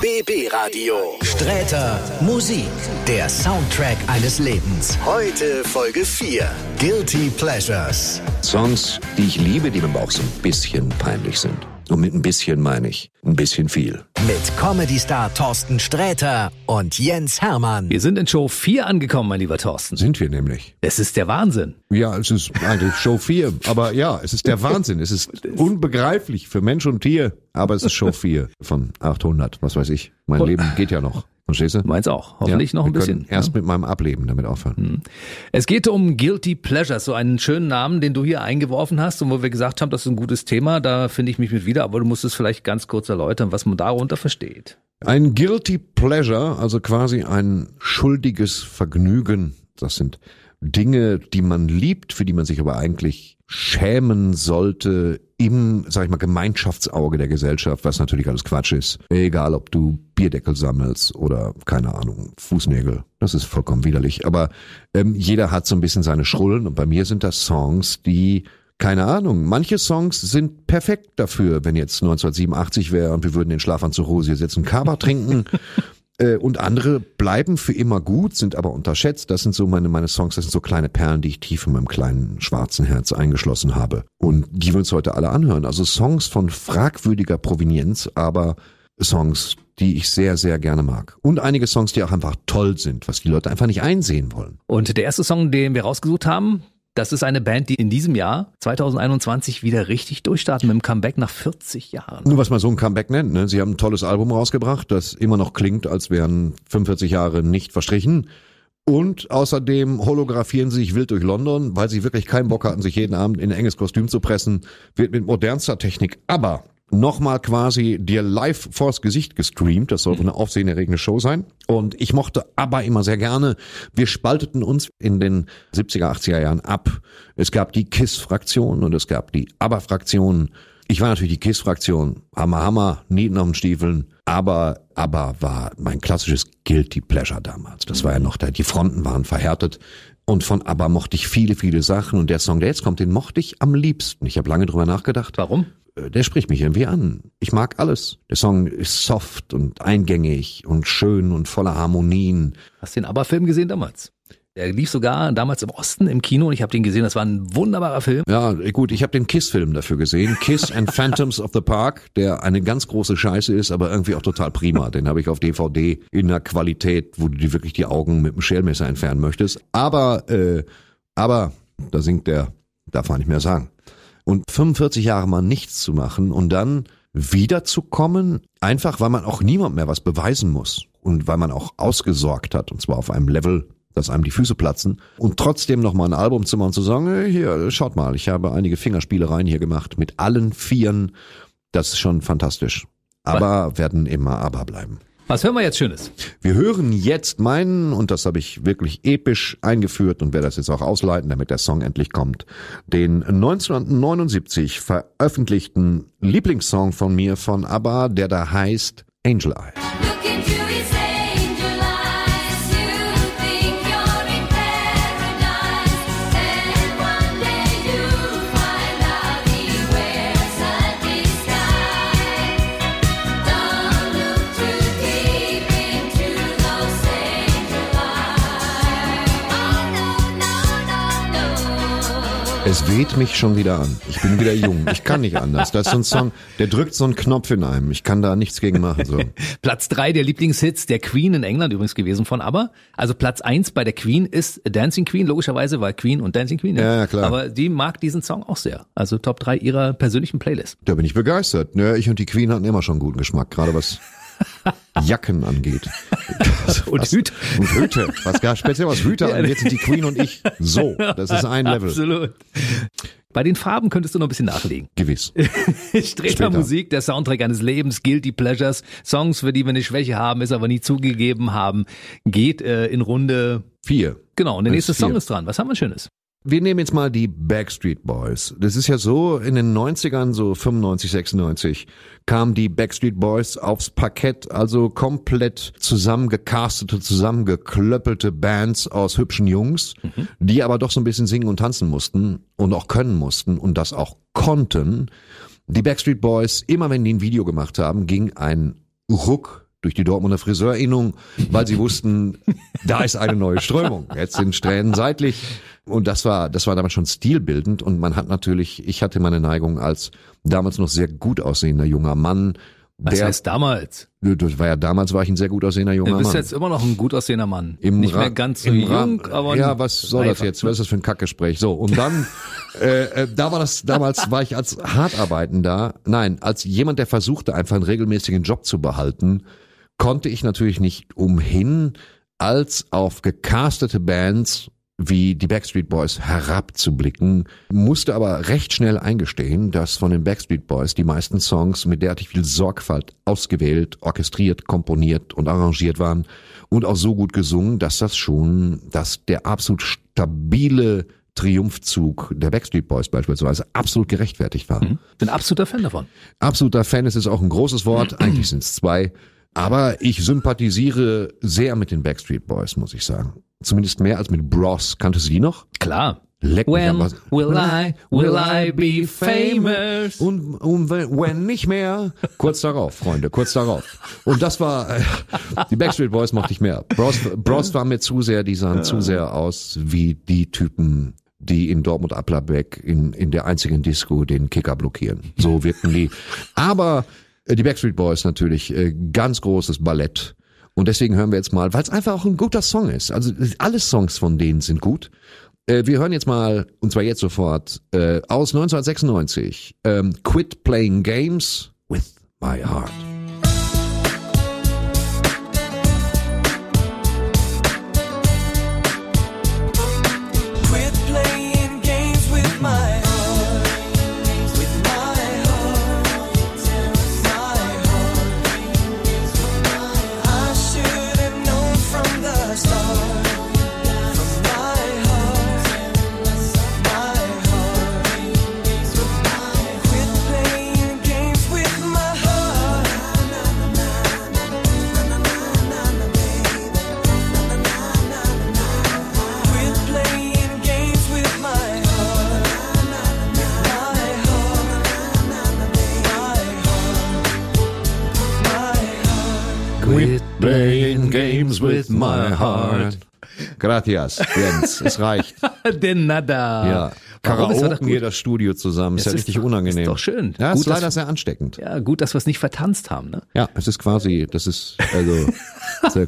BB Radio. Sträter Musik, der Soundtrack eines Lebens. Heute Folge 4. Guilty Pleasures. Songs, die ich liebe, die mir aber auch so ein bisschen peinlich sind. Und mit ein bisschen meine ich ein bisschen viel. Mit Comedy-Star Thorsten Sträter und Jens Hermann. Wir sind in Show 4 angekommen, mein lieber Thorsten. Sind wir nämlich. Es ist der Wahnsinn. Ja, es ist eigentlich Show 4. Aber ja, es ist der Wahnsinn. Es ist unbegreiflich für Mensch und Tier. Aber es ist Show 4 von 800. Was weiß ich. Mein Leben geht ja noch. Verstehst du? Meins auch. Hoffentlich ja, noch ein bisschen. Erst mit meinem Ableben damit aufhören. Es geht um Guilty Pleasures, so einen schönen Namen, den du hier eingeworfen hast und wo wir gesagt haben, das ist ein gutes Thema, da finde ich mich mit wieder, aber du musst es vielleicht ganz kurz erläutern, was man darunter versteht. Ein Guilty Pleasure, also quasi ein schuldiges Vergnügen. Das sind Dinge, die man liebt, für die man sich aber eigentlich schämen sollte im, sag ich mal, Gemeinschaftsauge der Gesellschaft, was natürlich alles Quatsch ist. Egal, ob du Bierdeckel sammelst oder, keine Ahnung, Fußnägel. Das ist vollkommen widerlich. Aber ähm, jeder hat so ein bisschen seine Schrullen und bei mir sind das Songs, die keine Ahnung. Manche Songs sind perfekt dafür, wenn jetzt 1987 wäre und wir würden den Schlafanzug Hose hier sitzen, Kaba trinken. Äh, Und andere bleiben für immer gut, sind aber unterschätzt. Das sind so meine, meine Songs, das sind so kleine Perlen, die ich tief in meinem kleinen schwarzen Herz eingeschlossen habe. Und die wir uns heute alle anhören. Also Songs von fragwürdiger Provenienz, aber Songs, die ich sehr, sehr gerne mag. Und einige Songs, die auch einfach toll sind, was die Leute einfach nicht einsehen wollen. Und der erste Song, den wir rausgesucht haben, das ist eine Band, die in diesem Jahr 2021 wieder richtig durchstarten mit dem Comeback nach 40 Jahren. Nur was man so ein Comeback nennt. Ne? Sie haben ein tolles Album rausgebracht, das immer noch klingt, als wären 45 Jahre nicht verstrichen. Und außerdem holographieren sie sich wild durch London, weil sie wirklich keinen Bock hatten, sich jeden Abend in ein enges Kostüm zu pressen. Wird mit modernster Technik aber nochmal quasi dir live vors Gesicht gestreamt. Das soll eine aufsehenerregende Show sein. Und ich mochte ABBA immer sehr gerne. Wir spalteten uns in den 70er, 80er Jahren ab. Es gab die KISS-Fraktion und es gab die ABBA-Fraktion. Ich war natürlich die KISS-Fraktion. Hammer, Hammer, Nieten auf den Stiefeln. Aber ABBA war mein klassisches Guilty Pleasure damals. Das war ja noch da. Die Fronten waren verhärtet. Und von ABBA mochte ich viele, viele Sachen. Und der Song, der jetzt kommt, den mochte ich am liebsten. Ich habe lange drüber nachgedacht. Warum? Äh, Der spricht mich irgendwie an. Ich mag alles. Der Song ist soft und eingängig und schön und voller Harmonien. Hast du den ABBA-Film gesehen damals? Der lief sogar damals im Osten im Kino und ich habe den gesehen. Das war ein wunderbarer Film. Ja, gut, ich habe den Kiss-Film dafür gesehen. Kiss and Phantoms of the Park, der eine ganz große Scheiße ist, aber irgendwie auch total prima. Den habe ich auf DVD in einer Qualität, wo du dir wirklich die Augen mit dem Schälmesser entfernen möchtest. Aber, äh, aber, da singt der, darf man nicht mehr sagen. Und 45 Jahre mal nichts zu machen und dann wiederzukommen, einfach weil man auch niemand mehr was beweisen muss und weil man auch ausgesorgt hat und zwar auf einem Level, dass einem die Füße platzen und trotzdem noch mal ein Album zu machen und zu sagen, hier, schaut mal, ich habe einige Fingerspielereien hier gemacht mit allen Vieren, das ist schon fantastisch. Aber werden immer aber bleiben. Was hören wir jetzt Schönes? Wir hören jetzt meinen, und das habe ich wirklich episch eingeführt und werde das jetzt auch ausleiten, damit der Song endlich kommt, den 1979 veröffentlichten Lieblingssong von mir von ABBA, der da heißt Angel Eyes. Es weht mich schon wieder an. Ich bin wieder jung. Ich kann nicht anders. Das ist so ein Song, der drückt so einen Knopf in einem. Ich kann da nichts gegen machen. So. Platz drei der Lieblingshits der Queen in England übrigens gewesen von ABBA. Also Platz eins bei der Queen ist Dancing Queen, logischerweise, weil Queen und Dancing Queen. Ja, ja, klar. Aber die mag diesen Song auch sehr. Also Top drei ihrer persönlichen Playlist. Da bin ich begeistert. Ja, ich und die Queen hatten immer schon guten Geschmack, gerade was Jacken angeht. Und was, Hüte. Und Hüte. Was gar speziell was Hüte angeht, sind die Queen und ich so. Das ist ein Level. Absolut. Bei den Farben könntest du noch ein bisschen nachlegen. Gewiss. Streter. Musik, der Soundtrack eines Lebens, Guilty Pleasures, Songs, für die wir eine Schwäche haben, es aber nie zugegeben haben, geht äh, in Runde. Vier. Genau, und der Das nächste ist Song vier. ist dran. Was haben wir Schönes? Wir nehmen jetzt mal die Backstreet Boys. Das ist ja so, in den 90ern, so 95, 96, kamen die Backstreet Boys aufs Parkett, also komplett zusammengecastete, zusammengeklöppelte Bands aus hübschen Jungs, die aber doch so ein bisschen singen und tanzen mussten und auch können mussten und das auch konnten. Die Backstreet Boys, immer wenn die ein Video gemacht haben, ging ein Ruck durch die Dortmunder Friseurinnung, weil sie wussten, da ist eine neue Strömung. Jetzt sind Strähnen seitlich. Und das war, das war damals schon stilbildend. Und man hat natürlich, ich hatte meine Neigung als damals noch sehr gut aussehender junger Mann. Was der, heißt damals? das war ja damals war ich ein sehr gut aussehender junger Du bist Mann. jetzt immer noch ein gut aussehender Mann. Im Nicht Ra- mehr ganz so im jung, Rahmen- aber ja, was soll das reifer. jetzt? Was ist das für ein Kackgespräch? So und dann, äh, äh, da war das damals war ich als Hartarbeitender, nein, als jemand, der versuchte einfach einen regelmäßigen Job zu behalten, konnte ich natürlich nicht umhin, als auf gecastete Bands wie die Backstreet Boys herabzublicken, musste aber recht schnell eingestehen, dass von den Backstreet Boys die meisten Songs mit derartig viel Sorgfalt ausgewählt, orchestriert, komponiert und arrangiert waren und auch so gut gesungen, dass das schon, dass der absolut stabile Triumphzug der Backstreet Boys beispielsweise absolut gerechtfertigt war. Bin absoluter Fan davon. Absoluter Fan ist es auch ein großes Wort, eigentlich sind es zwei. Aber ich sympathisiere sehr mit den Backstreet Boys, muss ich sagen. Zumindest mehr als mit Bros. Kanntest du die noch? Klar. Leck When Was- will I, will I be famous? Und, und wenn, when nicht mehr, kurz darauf, Freunde, kurz darauf. Und das war, äh, die Backstreet Boys mochte ich mehr. Bros, Bros war mir zu sehr, die sahen zu sehr aus wie die Typen, die in Dortmund Applerbeck in, in der einzigen Disco den Kicker blockieren. So wirkten die. Aber äh, die Backstreet Boys natürlich, äh, ganz großes Ballett. Und deswegen hören wir jetzt mal, weil es einfach auch ein guter Song ist. Also alle Songs von denen sind gut. Äh, wir hören jetzt mal, und zwar jetzt sofort, äh, aus 1996, ähm, Quit Playing Games with My Heart. Heart. Gracias, Jens, es reicht. De nada. Ja. Karaoke hier das Studio zusammen, ist ja richtig doch- unangenehm. ist doch schön. Ja, Gut, ist leider dass- sehr ansteckend. Ja, gut, dass wir es nicht vertanzt haben, ne? Ja, es ist quasi, das ist also ja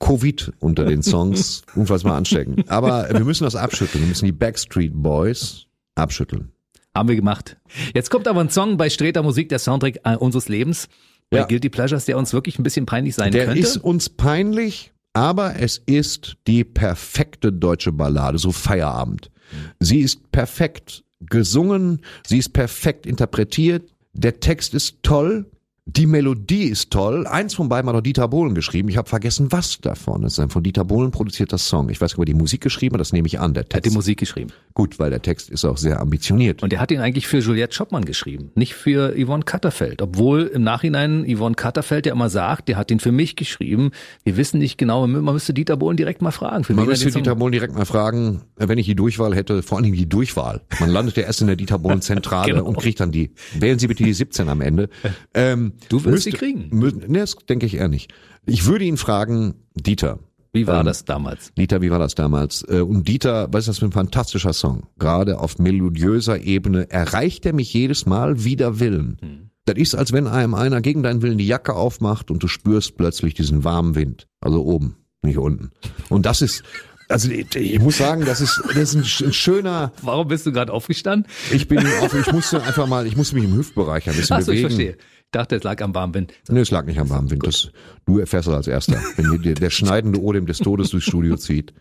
Covid unter den Songs, unfassbar ansteckend. Aber wir müssen das abschütteln. Wir müssen die Backstreet Boys abschütteln. Haben wir gemacht. Jetzt kommt aber ein Song bei Streter Musik, der Soundtrack äh, unseres Lebens. Bei Ja. Guilty Pleasures, der uns wirklich ein bisschen peinlich sein Der könnte. ist uns peinlich, aber es ist die perfekte deutsche Ballade, so Feierabend. Sie ist perfekt gesungen, sie ist perfekt interpretiert, der Text ist toll, die Melodie ist toll. Eins von beiden hat auch Dieter Bohlen geschrieben. Ich habe vergessen, was davon. Es ist ein von Dieter Bohlen produzierter Song. Ich weiß nicht, ob er die Musik geschrieben hat, das nehme ich an, der er hat die Text. Musik geschrieben. Gut, weil der Text ist auch sehr ambitioniert. Und er hat ihn eigentlich für Juliette Schoppmann geschrieben, nicht für Yvonne Katterfeld. Obwohl im Nachhinein Yvonne Katterfeld ja immer sagt, der hat ihn für mich geschrieben. Wir wissen nicht genau, man müsste Dieter Bohlen direkt mal fragen. Man müsste Dieter Bohlen direkt mal fragen, wenn ich die Durchwahl hätte, vor allen Dingen die Durchwahl. Man landet ja erst in der Dieter Bohlen Zentrale Genau. und kriegt dann die. Wählen Sie bitte die 17 am Ende. Ähm, Du wirst sie kriegen. Mü nee, das denke ich eher nicht. Ich würde ihn fragen, Dieter. Wie war Ähm, das damals? Dieter, wie war das damals? Äh, Und Dieter, was ist das für ein fantastischer Song? Gerade auf melodiöser Ebene erreicht er mich jedes Mal wider Willen. Hm. Das ist, als wenn einem einer gegen deinen Willen die Jacke aufmacht und du spürst plötzlich diesen warmen Wind. Also oben, nicht unten. Und das ist, also ich, ich muss sagen, das ist, das ist ein, sch- ein schöner, Warum bist du gerade aufgestanden? ich bin auf, ich musste einfach mal, ich musste mich im Hüftbereich ein bisschen Achso, ich bewegen. verstehe. Ich dachte, es lag am warmen Wind. Nee, es lag nicht am warmen Wind. Das, du erfährst das als erster. Wenn dir der schneidende Odem des Todes durchs Studio zieht.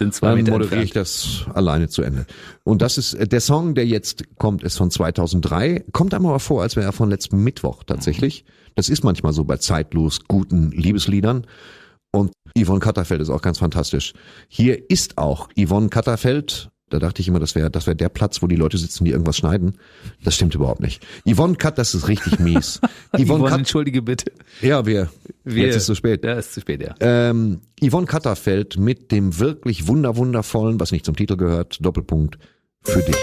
Sind zwei Dann Meter moderiere ich das alleine zu Ende. Und das ist, der Song, der jetzt kommt, ist von 2003. Kommt einem aber vor, als wäre er von letztem Mittwoch tatsächlich. Das ist manchmal so bei zeitlos guten Liebesliedern. Und Yvonne Katterfeld ist auch ganz fantastisch. Hier ist auch Yvonne Katterfeld. Da dachte ich immer, das wäre das wäre der Platz, wo die Leute sitzen, die irgendwas schneiden. Das stimmt überhaupt nicht. Yvonne Kat, das ist richtig mies. Yvonne Yvonne, Kat, entschuldige bitte. ja, wir. Wir- Jetzt ist es zu spät. Ja, ist zu spät, ja. Ähm, Yvonne Katterfeld mit dem wirklich wunder wundervollen, was nicht zum Titel gehört, Doppelpunkt für dich.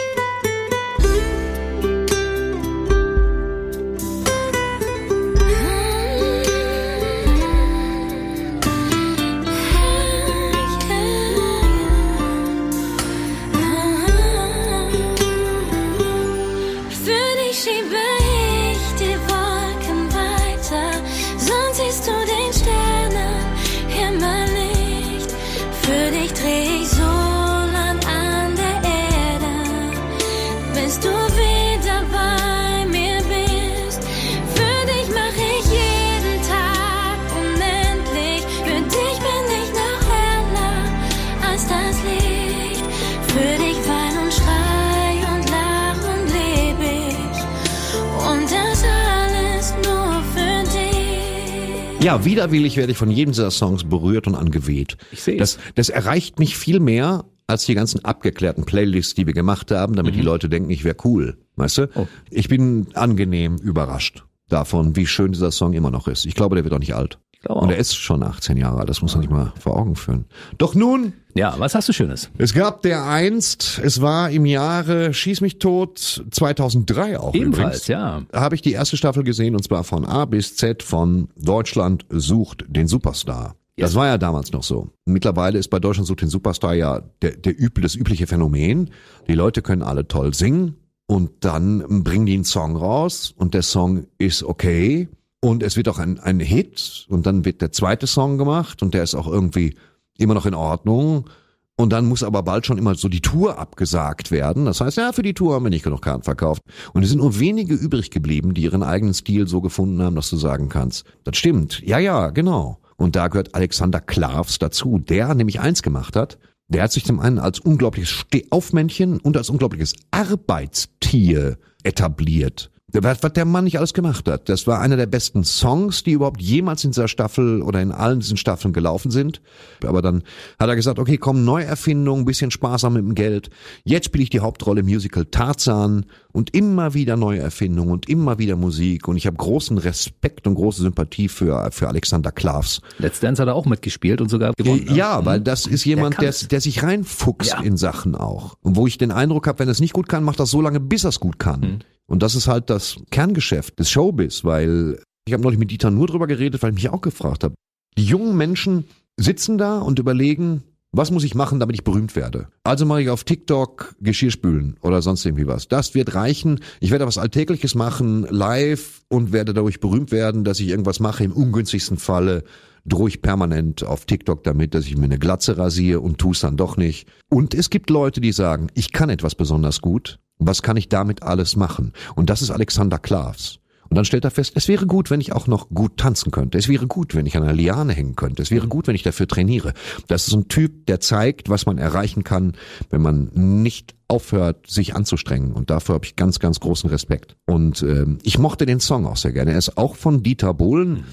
Ja, widerwillig werde ich von jedem dieser Songs berührt und angeweht. Ich seh's. Das, das erreicht mich viel mehr als die ganzen abgeklärten Playlists, die wir gemacht haben, damit die Leute denken, ich wäre cool. Weißt du? Mhm. Oh. Ich bin angenehm überrascht davon, wie schön dieser Song immer noch ist. Ich glaube, der wird auch nicht alt. Glaube Und er ist schon 18 Jahre alt, das muss man sich mal vor Augen führen. Doch nun, Ja, was hast du Schönes? es gab der einst, es war im Jahre Schieß mich tot 2003 auch Ebenfalls, übrigens. ja. Habe ich die erste Staffel gesehen und zwar von A bis Z von Deutschland sucht den Superstar. Das war ja damals noch so. Mittlerweile ist bei Deutschland sucht den Superstar ja der, der üble, das übliche Phänomen. Die Leute können alle toll singen und dann bringen die einen Song raus und der Song ist okay und es wird auch ein, ein Hit und dann wird der zweite Song gemacht und der ist auch irgendwie immer noch in Ordnung. Und dann muss aber bald schon immer so die Tour abgesagt werden. Das heißt, ja, für die Tour haben wir nicht genug Karten verkauft. Und es sind nur wenige übrig geblieben, die ihren eigenen Stil so gefunden haben, dass du sagen kannst, das stimmt. Ja, ja, genau. Und da gehört Alexander Klavs dazu, der nämlich eins gemacht hat. Der hat sich zum einen als unglaubliches Stehaufmännchen und als unglaubliches Arbeitstier etabliert. Was, was der Mann nicht alles gemacht hat. Das war einer der besten Songs, die überhaupt jemals in dieser Staffel oder in allen diesen Staffeln gelaufen sind. Aber dann hat er gesagt, okay, komm, Neuerfindung, bisschen sparsam mit dem Geld. Jetzt spiele ich die Hauptrolle im Musical Tarzan und immer wieder neue Erfindungen und immer wieder Musik. Und ich habe großen Respekt und große Sympathie für, für Alexander Klavs. Let's Dance hat er auch mitgespielt und sogar gewonnen. ne? Ja, weil das ist jemand, der, kann's. der sich reinfuchst Ja. in Sachen auch. Und wo ich den Eindruck habe, wenn er es nicht gut kann, macht er es so lange, bis er es gut kann. Mhm. Und das ist halt das Kerngeschäft des Showbiz, weil ich habe neulich mit Dieter nur drüber geredet, weil ich mich auch gefragt habe. Die jungen Menschen sitzen da und überlegen, was muss ich machen, damit ich berühmt werde? Also mache ich auf TikTok Geschirrspülen oder sonst irgendwie was. Das wird reichen. Ich werde was Alltägliches machen, live und werde dadurch berühmt werden, dass ich irgendwas mache. Im ungünstigsten Falle drohe ich permanent auf TikTok damit, dass ich mir eine Glatze rasiere und tue es dann doch nicht. Und es gibt Leute, die sagen, ich kann etwas besonders gut. Was kann ich damit alles machen? Und das ist Alexander Klavs. Und dann stellt er fest, es wäre gut, wenn ich auch noch gut tanzen könnte. Es wäre gut, wenn ich an einer Liane hängen könnte. Es wäre gut, wenn ich dafür trainiere. Das ist ein Typ, der zeigt, was man erreichen kann, wenn man nicht aufhört, sich anzustrengen. Und dafür habe ich ganz, ganz großen Respekt. Und ähm, ich mochte den Song auch sehr gerne. Er ist auch von Dieter Bohlen.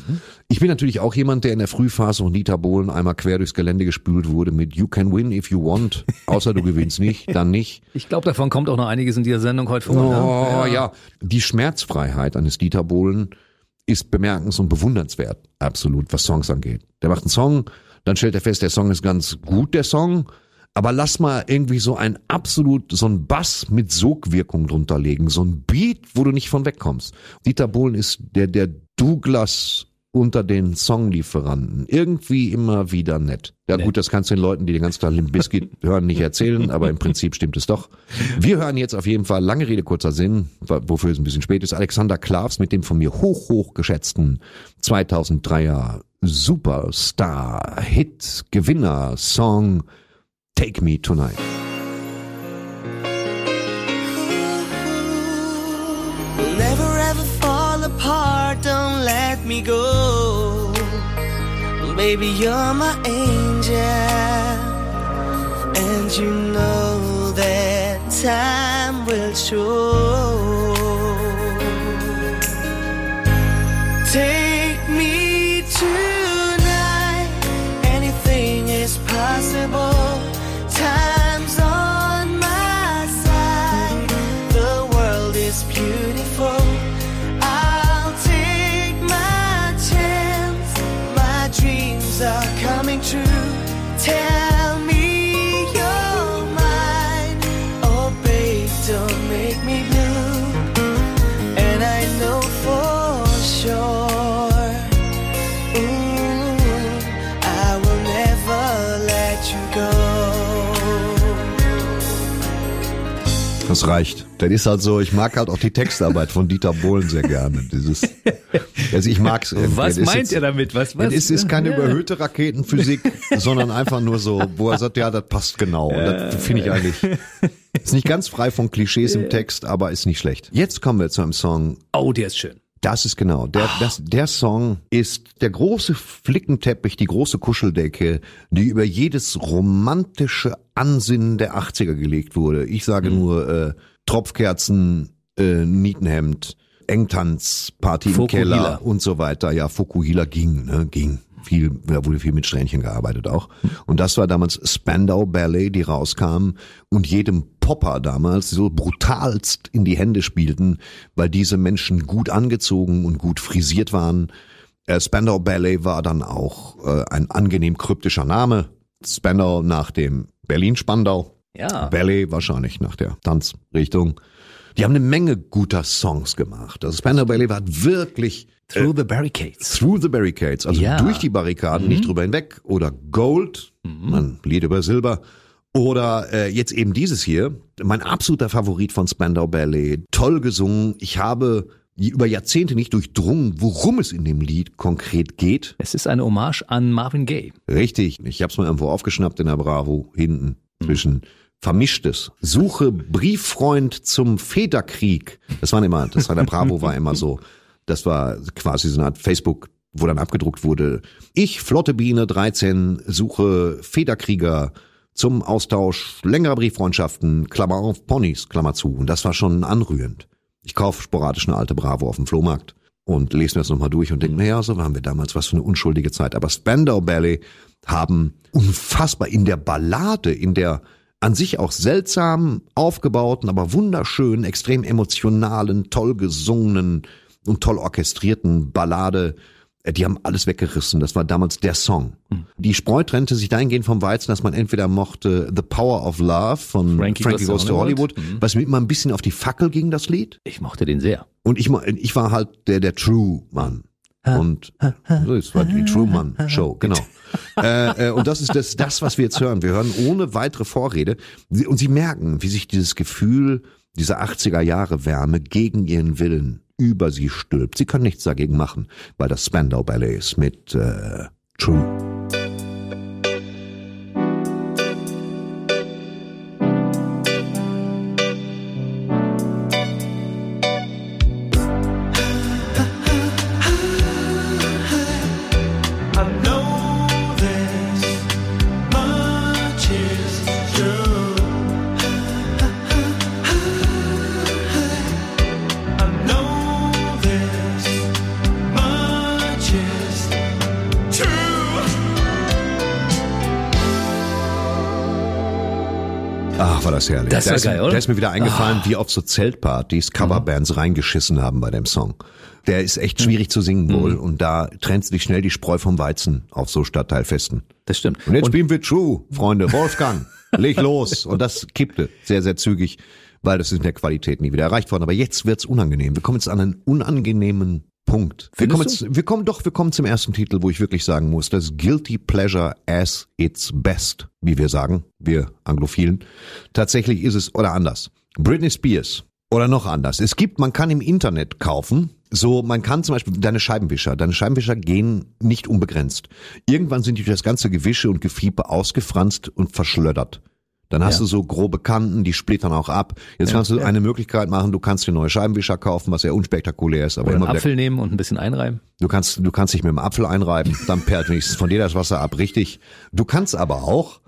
Ich bin natürlich auch jemand, der in der Frühphase von Dieter Bohlen einmal quer durchs Gelände gespült wurde mit You can win if you want. Außer du gewinnst nicht, dann nicht. Ich glaube, davon kommt auch noch einiges in dieser Sendung heute vor. Oh ne? ja. die Schmerzfreiheit eines Dieter Bohlen ist bemerkens- und bewundernswert, absolut, was Songs angeht. Der macht einen Song, dann stellt er fest, der Song ist ganz gut, der Song, aber lass mal irgendwie so ein absolut, so ein Bass mit Sogwirkung drunter legen, so ein Beat, wo du nicht von wegkommst. Dieter Bohlen ist der, der Douglas unter den Songlieferanten. Irgendwie immer wieder nett. Ja gut, das kannst du den Leuten, die den ganzen Tag Limp Bizkit hören, nicht erzählen, aber im Prinzip stimmt es doch. Wir hören jetzt auf jeden Fall, lange Rede, kurzer Sinn, wofür es ein bisschen spät ist, Alexander Klavs mit dem von mir hoch, hoch geschätzten 2003er Superstar, Hit, Gewinner, Song Take Me Tonight. We'll never ever fall apart, don't let me go. Baby, you're my angel. And you know that time will show. Das reicht. Das ist halt so, ich mag halt auch die Textarbeit von Dieter Bohlen sehr gerne. Dieses, also ich mag's irgendwie. Was Das meint jetzt- ihr damit? Was, was? Es ist, ist keine Ja. überhöhte Raketenphysik, sondern einfach nur so, wo er sagt, ja, das passt genau. Und das finde ich eigentlich, ist nicht ganz frei von Klischees im Text, aber ist nicht schlecht. Jetzt kommen wir zu einem Song, Oh, der ist schön. Das ist genau, der, das, der Song ist der große Flickenteppich, die große Kuscheldecke, die über jedes romantische Ansinnen der 80er gelegt wurde. Ich sage nur, äh, Tropfkerzen, äh, Nietenhemd, Engtanz, Party im. Keller und so weiter. Ja, Fokuhila ging, ne, ging. Viel, da wurde viel mit Strähnchen gearbeitet auch. Und das war damals Spandau Ballet, die rauskamen und jedem Popper damals so brutalst in die Hände spielten, weil diese Menschen gut angezogen und gut frisiert waren. Äh, Spandau Ballet war dann auch äh, ein angenehm kryptischer Name. Spandau nach dem Berlin-Spandau. Ja. Ballet wahrscheinlich nach der Tanzrichtung. Die haben eine Menge guter Songs gemacht. Also Spandau Ballet war wirklich Through the Barricades. Through the Barricades, also Ja. Mhm. durch die Barrikaden, nicht drüber hinweg. Oder Gold, ein Lied über Silber. Oder äh, jetzt eben dieses hier, mein absoluter Favorit von Spandau Ballet. Toll gesungen. Ich habe über Jahrzehnte nicht durchdrungen, worum es in dem Lied konkret geht. Es ist eine Hommage an Marvin Gaye. Richtig, ich habe es mal irgendwo aufgeschnappt in der Bravo, hinten zwischen Vermischtes. Suche Brieffreund zum Federkrieg. Das war immer, das war der Bravo war immer so. Das war quasi so eine Art Facebook, wo dann abgedruckt wurde. Ich, Flotte Biene 13, suche Federkrieger zum Austausch längerer Brieffreundschaften, Klammer auf, Ponys, Klammer zu. Und das war schon anrührend. Ich kaufe sporadisch eine alte Bravo auf dem Flohmarkt und lese mir das nochmal durch und denke, naja, so waren wir damals, was für eine unschuldige Zeit. Aber Spandau Ballet haben unfassbar in der Ballade, in der an sich auch seltsam aufgebauten, aber wunderschönen, extrem emotionalen, toll gesungenen und toll orchestrierten Ballade, äh, die haben alles weggerissen. Das war damals der Song. Die Spreu trennte sich dahingehend vom Weizen, dass man entweder mochte The Power of Love von Frankie Frankie, Goes to Hollywood, Hollywood. was mir immer ein bisschen auf die Fackel ging, das Lied. Ich mochte den sehr. Und ich, ich war halt der, der True Mann. Und so, es war die True Man Show, genau. äh, äh, und das ist das, das, was wir jetzt hören. Wir hören ohne weitere Vorrede. Und Sie merken, wie sich dieses Gefühl dieser 80er Jahre Wärme gegen ihren Willen über sie stülpt. Sie können nichts dagegen machen, weil das Spandau Ballet ist mit äh, True. Ach, war das herrlich. Das da ist, geil, oder? Ah. Da ist mir wieder eingefallen, wie auf so Zeltpartys Coverbands reingeschissen haben bei dem Song. Der ist echt schwierig zu singen Mhm. wohl und da trennt sich schnell die Spreu vom Weizen auf so Stadtteilfesten. Das stimmt. Und jetzt spielen wir True, Freunde. Wolfgang, leg los. Und das kippte sehr, sehr zügig, weil das ist in der Qualität nie wieder erreicht worden. Aber jetzt wird's unangenehm. Wir kommen jetzt an einen unangenehmen Punkt. Wir Findest kommen, du? jetzt, wir kommen doch, wir kommen zum ersten Titel, wo ich wirklich sagen muss, das Guilty Pleasure as its best, wie wir sagen, wir Anglophilen. Tatsächlich ist es, oder anders, Britney Spears. Oder noch anders. Es gibt, man kann im Internet kaufen, so, man kann zum Beispiel deine Scheibenwischer, deine Scheibenwischer gehen nicht unbegrenzt. Irgendwann sind die durch das ganze Gewische und Gefiepe ausgefranst und verschlöddert. Dann hast Ja. du so grobe Kanten, die splittern auch ab. Jetzt kannst du eine Möglichkeit machen, du kannst dir neue Scheibenwischer kaufen, was sehr unspektakulär ist, aber Oder einen immer wieder Apfel nehmen und ein bisschen einreiben. Du kannst, du kannst dich mit dem Apfel einreiben, dann perlt wenigstens von dir das Wasser ab, richtig. Du kannst aber auch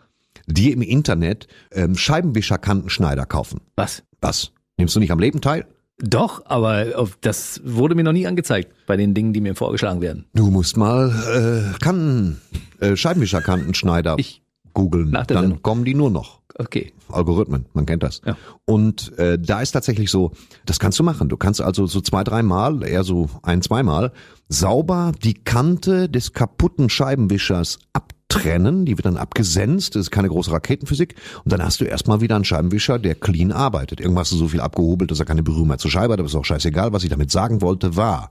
dir im Internet ähm, Scheibenwischerkantenschneider kaufen. Was? Was? Nimmst du nicht am Leben teil? Doch, aber das wurde mir noch nie angezeigt bei den Dingen, die mir vorgeschlagen werden. Du musst mal äh, Kanten, äh, Scheibenwischerkantenschneider Ich- googeln. Dann Sendung. kommen die nur noch. Okay. Algorithmen, man kennt das. Ja. Und äh, da ist tatsächlich so, das kannst du machen. Du kannst also so zwei, dreimal, eher so ein, zweimal, sauber die Kante des kaputten Scheibenwischers abtrennen. Die wird dann abgesenzt. Das ist keine große Raketenphysik. Und dann hast du erstmal wieder einen Scheibenwischer, der clean arbeitet. Irgendwas hast du so viel abgehobelt, dass er keine Berührung mehr zur Scheibe hat. Aber ist auch scheißegal. Was ich damit sagen wollte, war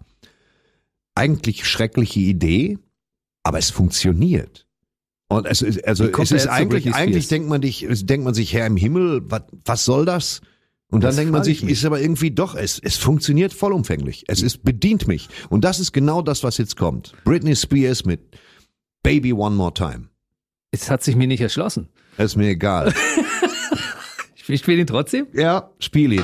eigentlich schreckliche Idee, aber es funktioniert. Und es ist, also es ist eigentlich, eigentlich denkt man dich, denkt man sich, Herr im Himmel, was, was soll das? Und dann Das denkt man sich, ist aber irgendwie doch, es, es funktioniert vollumfänglich. Es ist, bedient mich. Und das ist genau das, was jetzt kommt. Britney Spears mit Baby One More Time. Es hat sich mir nicht erschlossen. Ist mir egal. Ich, ich spiele ihn trotzdem. ja, spiel ihn.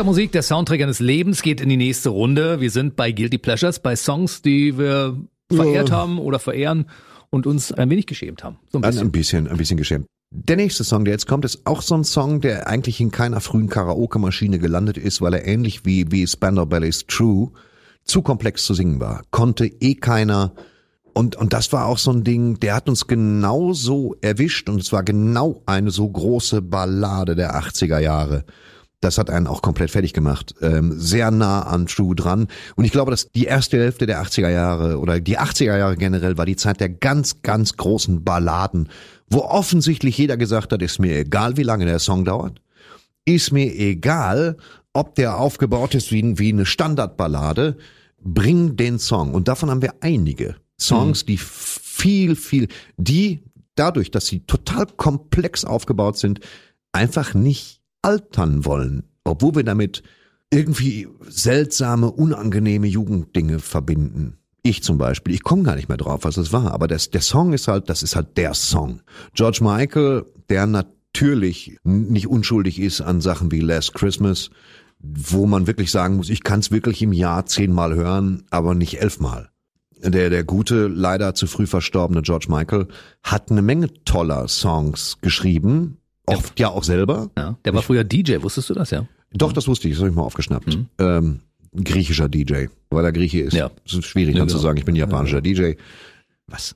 Treter Musik, der Soundtrack eines Lebens, geht in die nächste Runde. Wir sind bei Guilty Pleasures, bei Songs, die wir verehrt haben oder verehren und uns ein wenig geschämt haben. So ein Ein, bisschen. ein bisschen, ein bisschen geschämt. Der nächste Song, der jetzt kommt, ist auch so ein Song, der eigentlich in keiner frühen Karaoke-Maschine gelandet ist, weil er ähnlich wie, wie Spandau Ballet's True zu komplex zu singen war. Konnte eh keiner. Und, und das war auch so ein Ding, der hat uns genau so erwischt und es war genau eine so große Ballade der 80er Jahre. Das hat einen auch komplett fertig gemacht. Ähm, sehr nah an True dran. Und ich glaube, dass die erste Hälfte der 80er Jahre oder die 80er Jahre generell war die Zeit der ganz, ganz großen Balladen, wo offensichtlich jeder gesagt hat, ist mir egal, wie lange der Song dauert. Ist mir egal, ob der aufgebaut ist wie, wie eine Standardballade. Bring den Song. Und davon haben wir einige Songs, die viel, viel, die dadurch, dass sie total komplex aufgebaut sind, einfach nicht altern wollen, obwohl wir damit irgendwie seltsame, unangenehme Jugenddinge verbinden. Ich zum Beispiel, ich komme gar nicht mehr drauf, was es war, aber das, der Song ist halt, das ist halt der Song. George Michael, der natürlich nicht unschuldig ist an Sachen wie Last Christmas, wo man wirklich sagen muss, ich kann es wirklich im Jahr zehnmal hören, aber nicht elfmal. Der, der gute, leider zu früh verstorbene George Michael hat eine Menge toller Songs geschrieben, oft ja auch selber. Ja, der war früher DJ, wusstest du das, ja? Doch, das wusste ich, das habe ich mal aufgeschnappt. Ähm, ein griechischer DJ, weil er Grieche ist. Ja. Das ist schwierig Ja, dann zu genau. sagen, ich bin japanischer DJ. Was?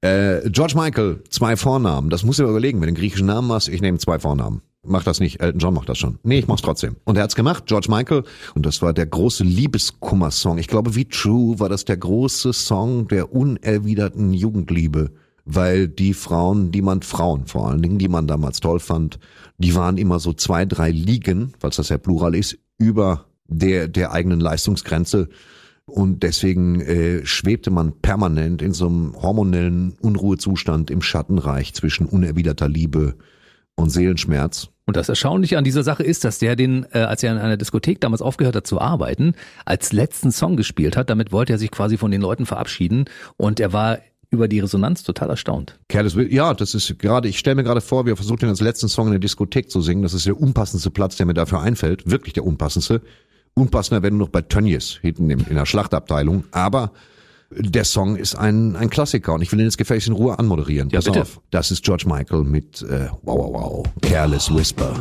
Äh, George Michael, zwei Vornamen. Das muss ich mir überlegen. Wenn du einen griechischen Namen hast, ich nehme zwei Vornamen. Mach das nicht. Elton John macht das schon. Nee, ich mach's trotzdem. Und er hat's gemacht, George Michael. Und das war der große Liebeskummer-Song. Ich glaube, wie True war das der große Song der unerwiderten Jugendliebe. Weil die Frauen, die man, Frauen vor allen Dingen, die man damals toll fand, die waren immer so zwei, drei Ligen, falls das ja Plural ist, über der, der eigenen Leistungsgrenze. Und deswegen äh, schwebte man permanent in so einem hormonellen Unruhezustand im Schattenreich zwischen unerwiderter Liebe und Seelenschmerz. Und das Erstaunliche an dieser Sache ist, dass der den, äh, als er in einer Diskothek damals aufgehört hat zu arbeiten, als letzten Song gespielt hat. Damit wollte er sich quasi von den Leuten verabschieden und er war über die Resonanz total erstaunt. Careless Will, ja, das ist gerade, ich stelle mir gerade vor, wir versuchen den als letzten Song in der Diskothek zu singen. Das ist der unpassendste Platz, der mir dafür einfällt. Wirklich der unpassendste. Unpassender wenn du noch bei Tönnies hinten in, in der Schlachtabteilung. Aber der Song ist ein, ein Klassiker und ich will ihn jetzt gefälligst in Ruhe anmoderieren. Ja, Pass bitte. auf. Das ist George Michael mit äh, Wow Wow Wow. Careless Whisper.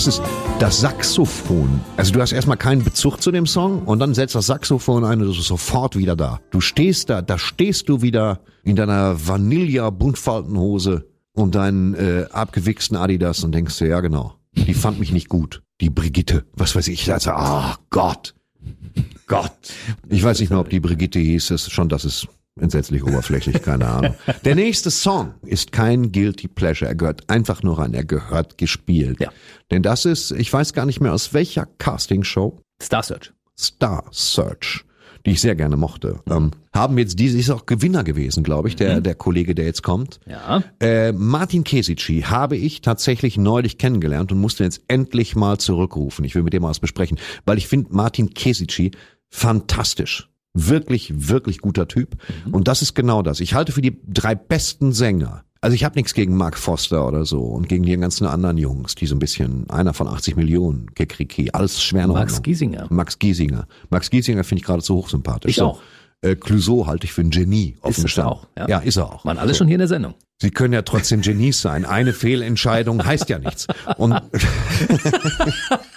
Das ist das Saxophon. Also du hast erstmal keinen Bezug zu dem Song und dann setzt das Saxophon ein und du bist sofort wieder da. Du stehst da, da stehst du wieder in deiner Vanilla Buntfaltenhose und deinen äh, abgewichsten Adidas und denkst dir, ja genau, die fand mich nicht gut. Die Brigitte, was weiß ich. Also, ah Gott, Gott. Ich weiß nicht mehr, ob die Brigitte hieß. Es schon, das ist entsetzlich oberflächlich, keine Ahnung. Der nächste Song ist kein Guilty Pleasure. Er gehört einfach nur rein. Er gehört gespielt. Ja. Denn das ist, ich weiß gar nicht mehr aus welcher Castingshow, Star Search. Star Search, die ich sehr gerne mochte, ähm, haben jetzt diese, ist auch Gewinner gewesen, glaube ich, der, der Kollege, der jetzt kommt. Ja. Äh, Martin Kesici habe ich tatsächlich neulich kennengelernt und musste jetzt endlich mal zurückrufen. Ich will mit dem mal was besprechen, weil ich finde Martin Kesici fantastisch. Wirklich, wirklich guter Typ. Und das ist genau das. Ich halte für die drei besten Sänger. Also ich habe nichts gegen Mark Foster oder so und gegen die ganzen anderen Jungs, die so ein bisschen, einer von 80 Millionen, Kekriki, alles schwer in Max. Giesinger. Max Giesinger. Max Giesinger finde ich geradezu hochsympathisch. Ich So. auch. Äh, Clouseau halte ich für ein Genie. Offen Ist gestanden. auch, ja. ja, ist er auch. Waren alle schon hier in der Sendung. Sie können ja trotzdem Genies sein. Eine Fehlentscheidung heißt ja nichts. Und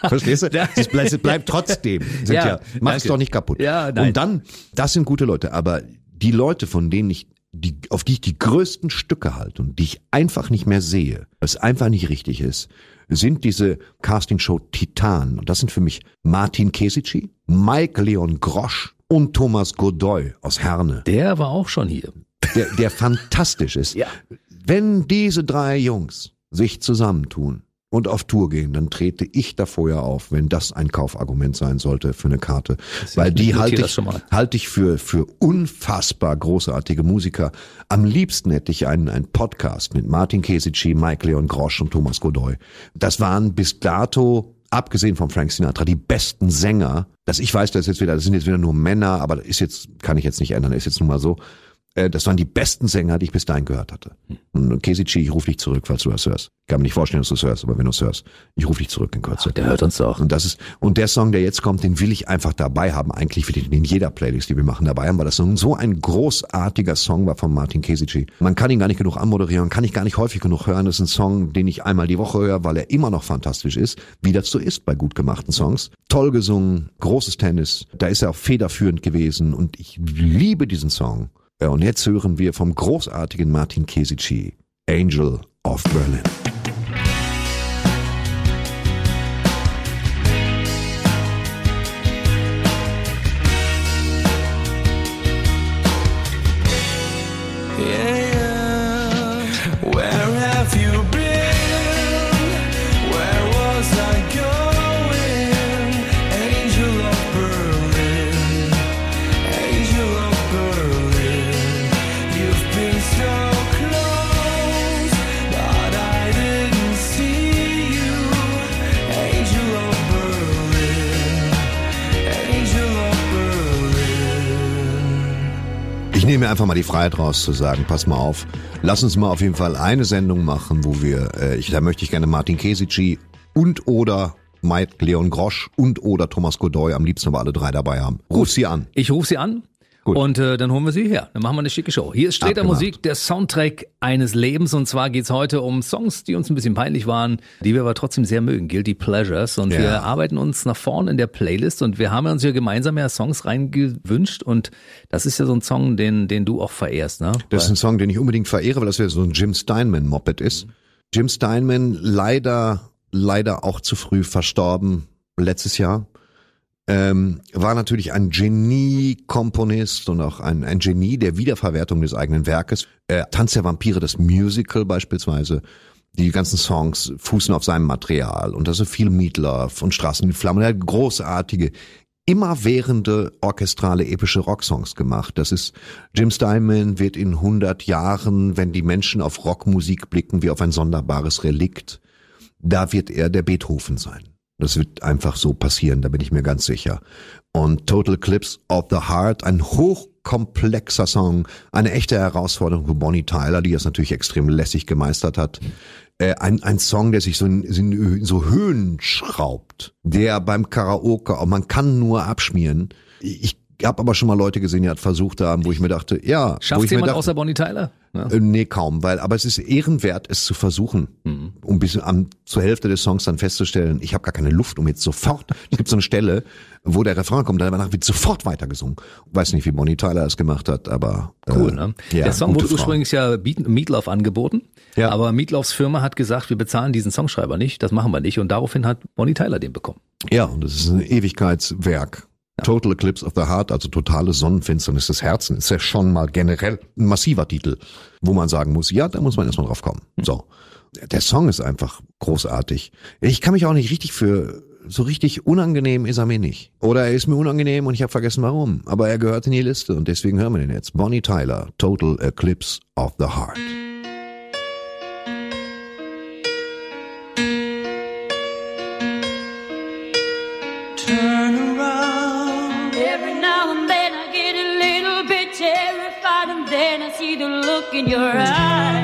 verstehst du? Es bleibt, bleibt trotzdem. Sind Ja, ja, mach es danke. doch nicht kaputt. Ja, nein. Und dann, das sind gute Leute, aber die Leute, von denen ich die, auf die ich die größten Stücke halte und die ich einfach nicht mehr sehe, was einfach nicht richtig ist, sind diese Castingshow Titan. Und das sind für mich Martin Kesici, Mike Leon Grosch und Thomas Godoy aus Herne, Der war auch schon hier. Der, der fantastisch ist. Ja. Wenn diese drei Jungs sich zusammentun und auf Tour gehen, dann trete ich da vorher auf, wenn das ein Kaufargument sein sollte für eine Karte. Weil die halte ich, halte ich für, für unfassbar großartige Musiker. Am liebsten hätte ich einen, einen Podcast mit Martin Kesici, Mike Leon Grosch und Thomas Godoy. Das waren bis dato, abgesehen von Frank Sinatra, die besten Sänger. Dass ich weiß, das ist jetzt wieder, das sind jetzt wieder nur Männer, aber das ist jetzt, kann ich jetzt nicht ändern, ist jetzt nun mal so. Äh, Das waren die besten Sänger, die ich bis dahin gehört hatte. Und Kesici, ich rufe dich zurück, falls du das hörst. Ich kann mir nicht vorstellen, dass du es hörst, aber wenn du es hörst, ich rufe dich zurück in Kürze. Der hört uns doch. Und das ist, und der Song, der jetzt kommt, den will ich einfach dabei haben, eigentlich will ich den in jeder Playlist, die wir machen, dabei haben, weil das so so ein großartiger Song war von Martin Kesici. Man kann ihn gar nicht genug anmoderieren, kann ich gar nicht häufig genug hören. Das ist ein Song, den ich einmal die Woche höre, weil er immer noch fantastisch ist, wie das so ist bei gut gemachten Songs. Toll gesungen, großes Tennis, da ist er auch federführend gewesen und ich liebe diesen Song. Und jetzt hören wir vom großartigen Martin Kesici, Angel of Berlin. Einfach mal die Freiheit raus zu sagen, pass mal auf, lass uns mal auf jeden Fall eine Sendung machen, wo wir, äh, ich, da möchte ich gerne Martin Kesici und oder Mike Leon Grosch und oder Thomas Godoy, am liebsten aber alle drei dabei haben. Ruf sie an. Ich rufe sie an Gut. und äh, dann holen wir sie her. Dann machen wir eine schicke Show. Hier ist Streter. Musik, der Soundtrack eines Lebens. Und zwar geht's heute um Songs, die uns ein bisschen peinlich waren, die wir aber trotzdem sehr mögen. Guilty Pleasures. Und Ja. wir arbeiten uns nach vorne in der Playlist und wir haben uns hier gemeinsam ja Songs reingewünscht. Und das ist ja so ein Song, den, den du auch verehrst, ne? Das ist ein Song, den ich unbedingt verehre, weil das ja so ein Jim Steinman-Moped ist. Jim Steinman leider, leider auch zu früh verstorben letztes Jahr. Ähm, war natürlich ein Genie-Komponist und auch ein, ein Genie der Wiederverwertung des eigenen Werkes. Äh, Tanz der Vampire, das Musical beispielsweise. Die ganzen Songs fußen auf seinem Material und da ist viel Meatloaf und Straßen in Flammen. Er hat großartige, immerwährende orchestrale epische Rocksongs gemacht. Das ist Jim Steinman wird in 100 Jahren, wenn die Menschen auf Rockmusik blicken, wie auf ein sonderbares Relikt, da wird er der Beethoven sein. Das wird einfach so passieren, da bin ich mir ganz sicher. Und Total Eclipse of the Heart, ein hochkomplexer Song, eine echte Herausforderung für Bonnie Tyler, die das natürlich extrem lässig gemeistert hat. Äh, ein, ein Song, der sich so in, so Höhen schraubt, der beim Karaoke, man kann nur abschmieren. Ich habe aber schon mal Leute gesehen, die hat versucht haben, wo ich mir dachte, ja, Schafft ich jemand dachte, außer Bonnie Tyler? Ja. äh, Nee, kaum, weil, aber es ist ehrenwert, es zu versuchen, um bis am, zur Hälfte des Songs dann festzustellen, ich habe gar keine Luft, um jetzt sofort, es gibt so eine Stelle, wo der Refrain kommt, danach wird sofort weitergesungen. Weiß nicht, wie Bonnie Tyler es gemacht hat, aber Cool, äh, ne? Ja, der Song wurde Frau. ursprünglich ja Meatloaf angeboten, Ja. aber Meatloafs Firma hat gesagt, wir bezahlen diesen Songschreiber nicht, das machen wir nicht und daraufhin hat Bonnie Tyler den bekommen. Ja, und das ist ein Ewigkeitswerk. Total Eclipse of the Heart, also totale Sonnenfinsternis des Herzens, ist ja schon mal generell ein massiver Titel, wo man sagen muss, ja, da muss man erstmal drauf kommen. So. Der Song ist einfach großartig. Ich kann mich auch nicht richtig für, so richtig unangenehm ist er mir nicht. Oder er ist mir unangenehm und ich habe vergessen warum. Aber er gehört in die Liste und deswegen hören wir den jetzt. Bonnie Tyler, Total Eclipse of the Heart. In your eyes.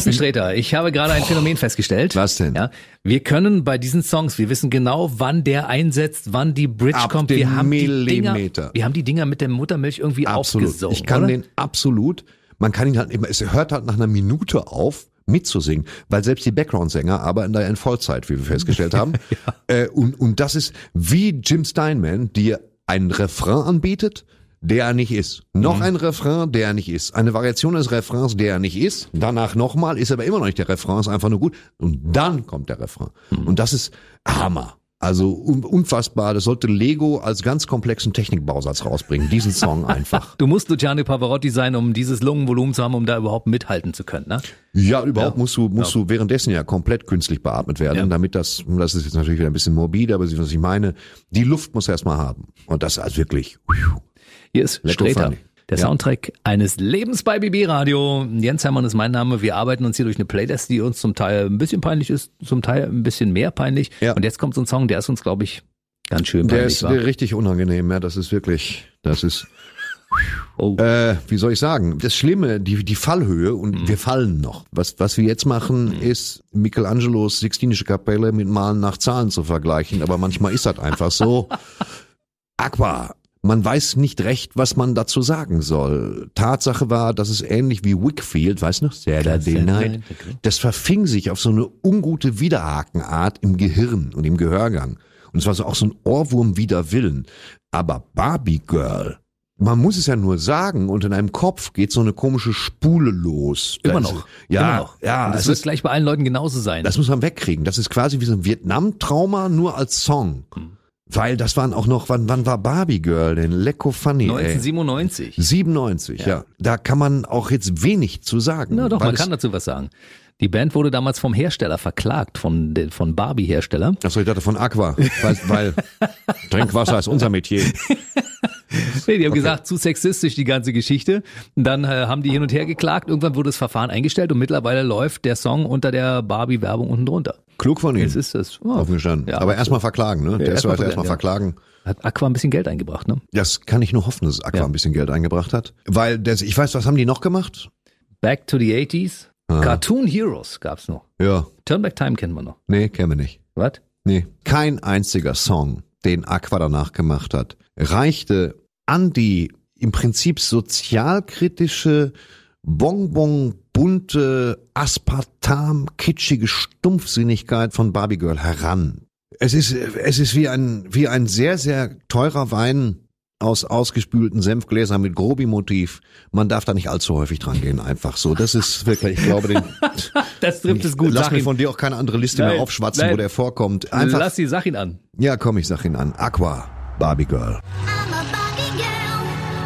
Thorsten Sträter, ich habe gerade ein Phänomen festgestellt. Was denn? Ja, wir können bei diesen Songs, wir wissen genau, wann der einsetzt, wann die Bridge Ab kommt. Wir haben die Millimeter. Dinger, wir haben die Dinger mit der Muttermilch irgendwie Absolut. aufgesaugt. Ich kann oder? den absolut. Man kann ihn halt immer, es hört halt nach einer Minute auf, mitzusingen, weil selbst die Background-Sänger arbeiten da in Vollzeit, wie wir festgestellt haben. äh, und, und das ist wie Jim Steinman dir einen Refrain anbietet, der er nicht ist. Noch Mhm. ein Refrain, der er nicht ist. Eine Variation des Refrains, der er nicht ist. Danach nochmal, ist aber immer noch nicht der Refrain, ist einfach nur gut. Und dann kommt der Refrain. Mhm. Und das ist Hammer. Also un unfassbar. Das sollte Lego als ganz komplexen Technikbausatz rausbringen. Diesen Song einfach. Du musst Luciano Pavarotti sein, um dieses Lungenvolumen zu haben, um da überhaupt mithalten zu können. Ne? Ja, überhaupt Ja. musst du musst du währenddessen ja komplett künstlich beatmet werden, Ja. damit das das ist jetzt natürlich wieder ein bisschen morbide, aber was ich meine, die Luft muss erstmal haben und das ist also wirklich Hier ist Sträter. Der Ja. Soundtrack eines Lebens bei BB Radio. Jens Hermann ist mein Name. Wir arbeiten uns hier durch eine Playlist, die uns zum Teil ein bisschen peinlich ist, zum Teil ein bisschen mehr peinlich. Ja. Und jetzt kommt so ein Song, der ist uns, glaube ich, ganz schön der peinlich. ist wa? richtig unangenehm, ja, das ist wirklich das ist oh. äh, wie soll ich sagen, das Schlimme, die die Fallhöhe und Mhm. wir fallen noch. Was was wir jetzt machen, ist Michelangelos Sixtinische Kapelle mit Malen nach Zahlen zu vergleichen, aber manchmal ist das einfach so. Aqua. Man weiß nicht recht, was man dazu sagen soll. Tatsache war, dass es ähnlich wie Wickfield, weißt du noch? Saturday Night. Das verfing sich auf so eine ungute Widerhakenart im Gehirn und im Gehörgang. Und es war so auch so ein Ohrwurm wider Willen. Aber Barbie Girl, man muss es ja nur sagen und in einem Kopf geht so eine komische Spule los. Immer noch. Ja, Immer noch. ja. Und das wird gleich bei allen Leuten genauso sein. das muss man wegkriegen. Das ist quasi wie so ein Vietnam-Trauma nur als Song. Weil das waren auch noch, wann, wann war Barbie Girl denn? Lecko Funny, ey. 1997. 97, ja. Da kann man auch jetzt wenig zu sagen. Na doch, man kann dazu was sagen. Die Band wurde damals vom Hersteller verklagt, von, den- von Barbie-Hersteller. Achso, ich dachte von Aqua, weil, weil Trinkwasser ist unser Metier. Nee, die haben gesagt, zu sexistisch die ganze Geschichte. Und dann äh, haben die hin und her geklagt. Irgendwann wurde das Verfahren eingestellt und mittlerweile läuft der Song unter der Barbie-Werbung unten drunter. Klug von ihm. Jetzt ist das. Oh, Offen gestanden. Ja, Aber erstmal verklagen, ne? Der ist erstmal erstmal verklagen. Hat Aqua ein bisschen Geld eingebracht, ne? Das kann ich nur hoffen, dass Aqua Ja. ein bisschen Geld eingebracht hat. Weil, das, ich weiß, was haben die noch gemacht? Back to the 80s. Ah. Cartoon Heroes gab's noch. Ja. Turn Back Time kennen wir noch. Nee, kennen wir nicht. Was? Nee. Kein einziger Song, den Aqua danach gemacht hat, reichte an die im Prinzip sozialkritische, bonbon bunte, aspartam kitschige Stumpfsinnigkeit von Barbie Girl heran. Es ist, es ist wie ein, wie ein sehr, sehr teurer Wein aus ausgespülten Senfgläsern mit Grobi-Motiv. Man darf da nicht allzu häufig dran gehen, einfach so. Das ist wirklich, ich glaube, den, Das trifft es gut. lass Sag mir ihn. von dir auch keine andere Liste Nein, mehr aufschwatzen, nein. wo der vorkommt. Einfach, Lass die Sach ihn an. ja, komm, ich sag ihn an. Aqua, Barbie Girl.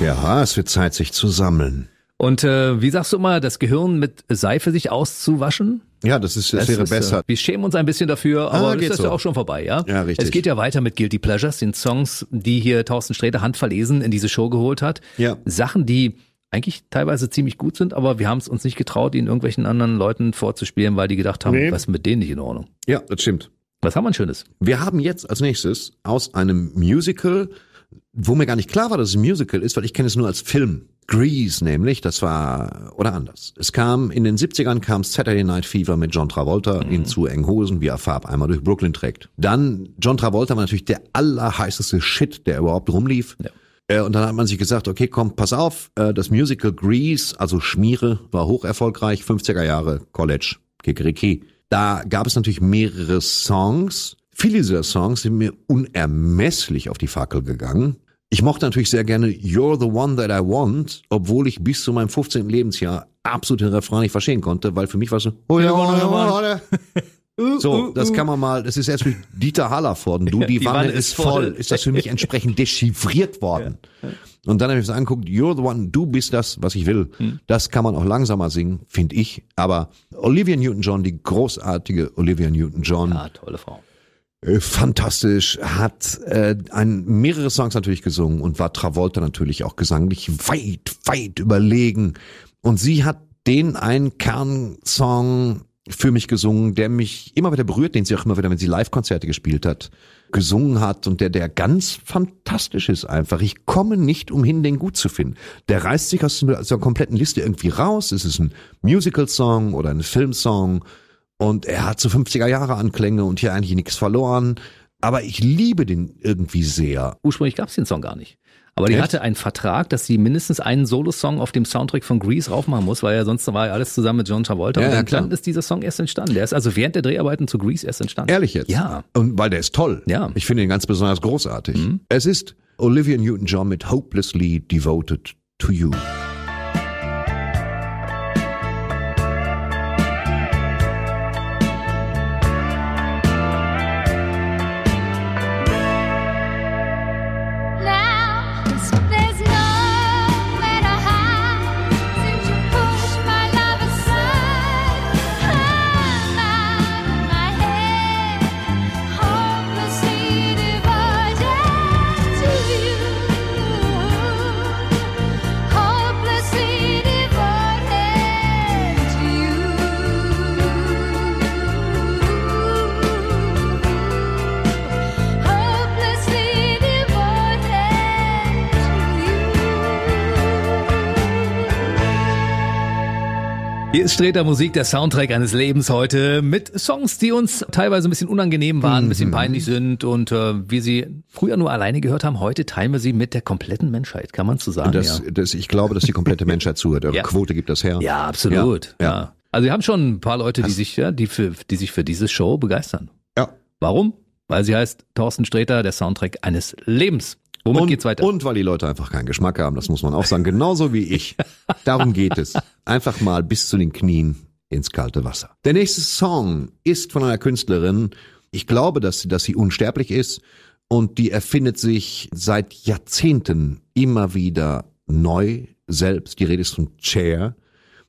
Ja, es wird Zeit, sich zu sammeln. Und äh, wie sagst du immer, das Gehirn mit Seife sich auszuwaschen? Ja, das ist, das, Das wäre ist, besser. Äh, wir schämen uns ein bisschen dafür, aber Ah, das ist so. ja auch schon vorbei, ja? Ja, richtig. Es geht ja weiter mit Guilty Pleasures, den Songs, die hier Thorsten Sträter handverlesen in diese Show geholt hat. Ja. Sachen, die eigentlich teilweise ziemlich gut sind, aber wir haben es uns nicht getraut, ihn irgendwelchen anderen Leuten vorzuspielen, weil die gedacht haben, Nee. was ist mit denen nicht in Ordnung? Ja, das stimmt. Was haben wir ein Schönes? Wir haben jetzt als nächstes aus einem Musical, wo mir gar nicht klar war, dass es ein Musical ist, weil ich kenne es nur als Film. Grease nämlich, das war, oder anders. Es kam, in den 70ern kam Saturday Night Fever mit John Travolta in zu engen Hosen, wie er Farbeimer durch Brooklyn trägt. Dann, John Travolta war natürlich der allerheißeste Shit, der überhaupt rumlief. Ja. Äh, Und dann hat man sich gesagt, okay, komm, pass auf, äh, das Musical Grease, also Schmiere, war hoch erfolgreich, 50er Jahre, College, Kikeriki. Da gab es natürlich mehrere Songs Viele dieser Songs sind mir unermesslich auf die Fackel gegangen. Ich mochte natürlich sehr gerne You're the One That I Want, obwohl ich bis zu meinem 15. Lebensjahr absolut den Refrain nicht verstehen konnte, weil für mich war es so, oh ja, oh ja, oh ja. So, das kann man mal, das ist erst durch Dieter Hallervorden, du, die, die Wanne, Wanne ist voll, voll. ist das für mich entsprechend dechiffriert worden. Und dann habe ich es angeguckt, You're the One, du bist das, was ich will. Das kann man auch langsamer singen, finde ich. Aber Olivia Newton-John, die großartige Olivia Newton-John, Ah, tolle Frau. Äh, fantastisch, hat äh, ein, mehrere Songs natürlich gesungen und war Travolta natürlich auch gesanglich weit, weit überlegen. Und sie hat den einen Kernsong für mich gesungen, der mich immer wieder berührt, den sie auch immer wieder, wenn sie Live-Konzerte gespielt hat, gesungen hat und der, der ganz fantastisch ist einfach. Ich komme nicht umhin, den gut zu finden. Der reißt sich aus aus der kompletten Liste irgendwie raus. Es ist ein Musical-Song oder ein Filmsong und er hat so 50er Jahre Anklänge und hier eigentlich nichts verloren. Aber ich liebe den irgendwie sehr. Ursprünglich gab es den Song gar nicht. Aber die Echt? hatte einen Vertrag, dass sie mindestens einen Solo-Song auf dem Soundtrack von Grease raufmachen muss, weil ja sonst war ja alles zusammen mit John Travolta. Ja, und ja, dann, dann ist dieser Song erst entstanden. Der ist also während der Dreharbeiten zu Grease erst entstanden. Ehrlich jetzt? Ja. Und weil der ist toll. Ja. Mhm. Ich finde ihn ganz besonders großartig. Es ist Olivia Newton-John mit Hopelessly Devoted to You. Hier ist Streter Musik, der Soundtrack eines Lebens heute mit Songs, die uns teilweise ein bisschen unangenehm waren, ein bisschen peinlich sind und äh, wir sie früher nur alleine gehört haben. Heute teilen wir sie mit der kompletten Menschheit, kann man so sagen. Das, ja. das, ich glaube, dass die komplette Menschheit zuhört. Eure Ja. Quote gibt das her. ja, absolut. Ja, Ja. Also wir haben schon ein paar Leute, die sich, ja, die für, die sich für diese Show begeistern. Ja. Warum? Weil sie heißt Thorsten Sträter, der Soundtrack eines Lebens. Womit und, geht's weiter? Und weil die Leute einfach keinen Geschmack haben, das muss man auch sagen, genauso wie ich. Darum geht es. Einfach mal bis zu den Knien ins kalte Wasser. Der nächste Song ist von einer Künstlerin. Ich glaube, dass sie, dass sie unsterblich ist und die erfindet sich seit Jahrzehnten immer wieder neu selbst. Die Rede ist von Cher,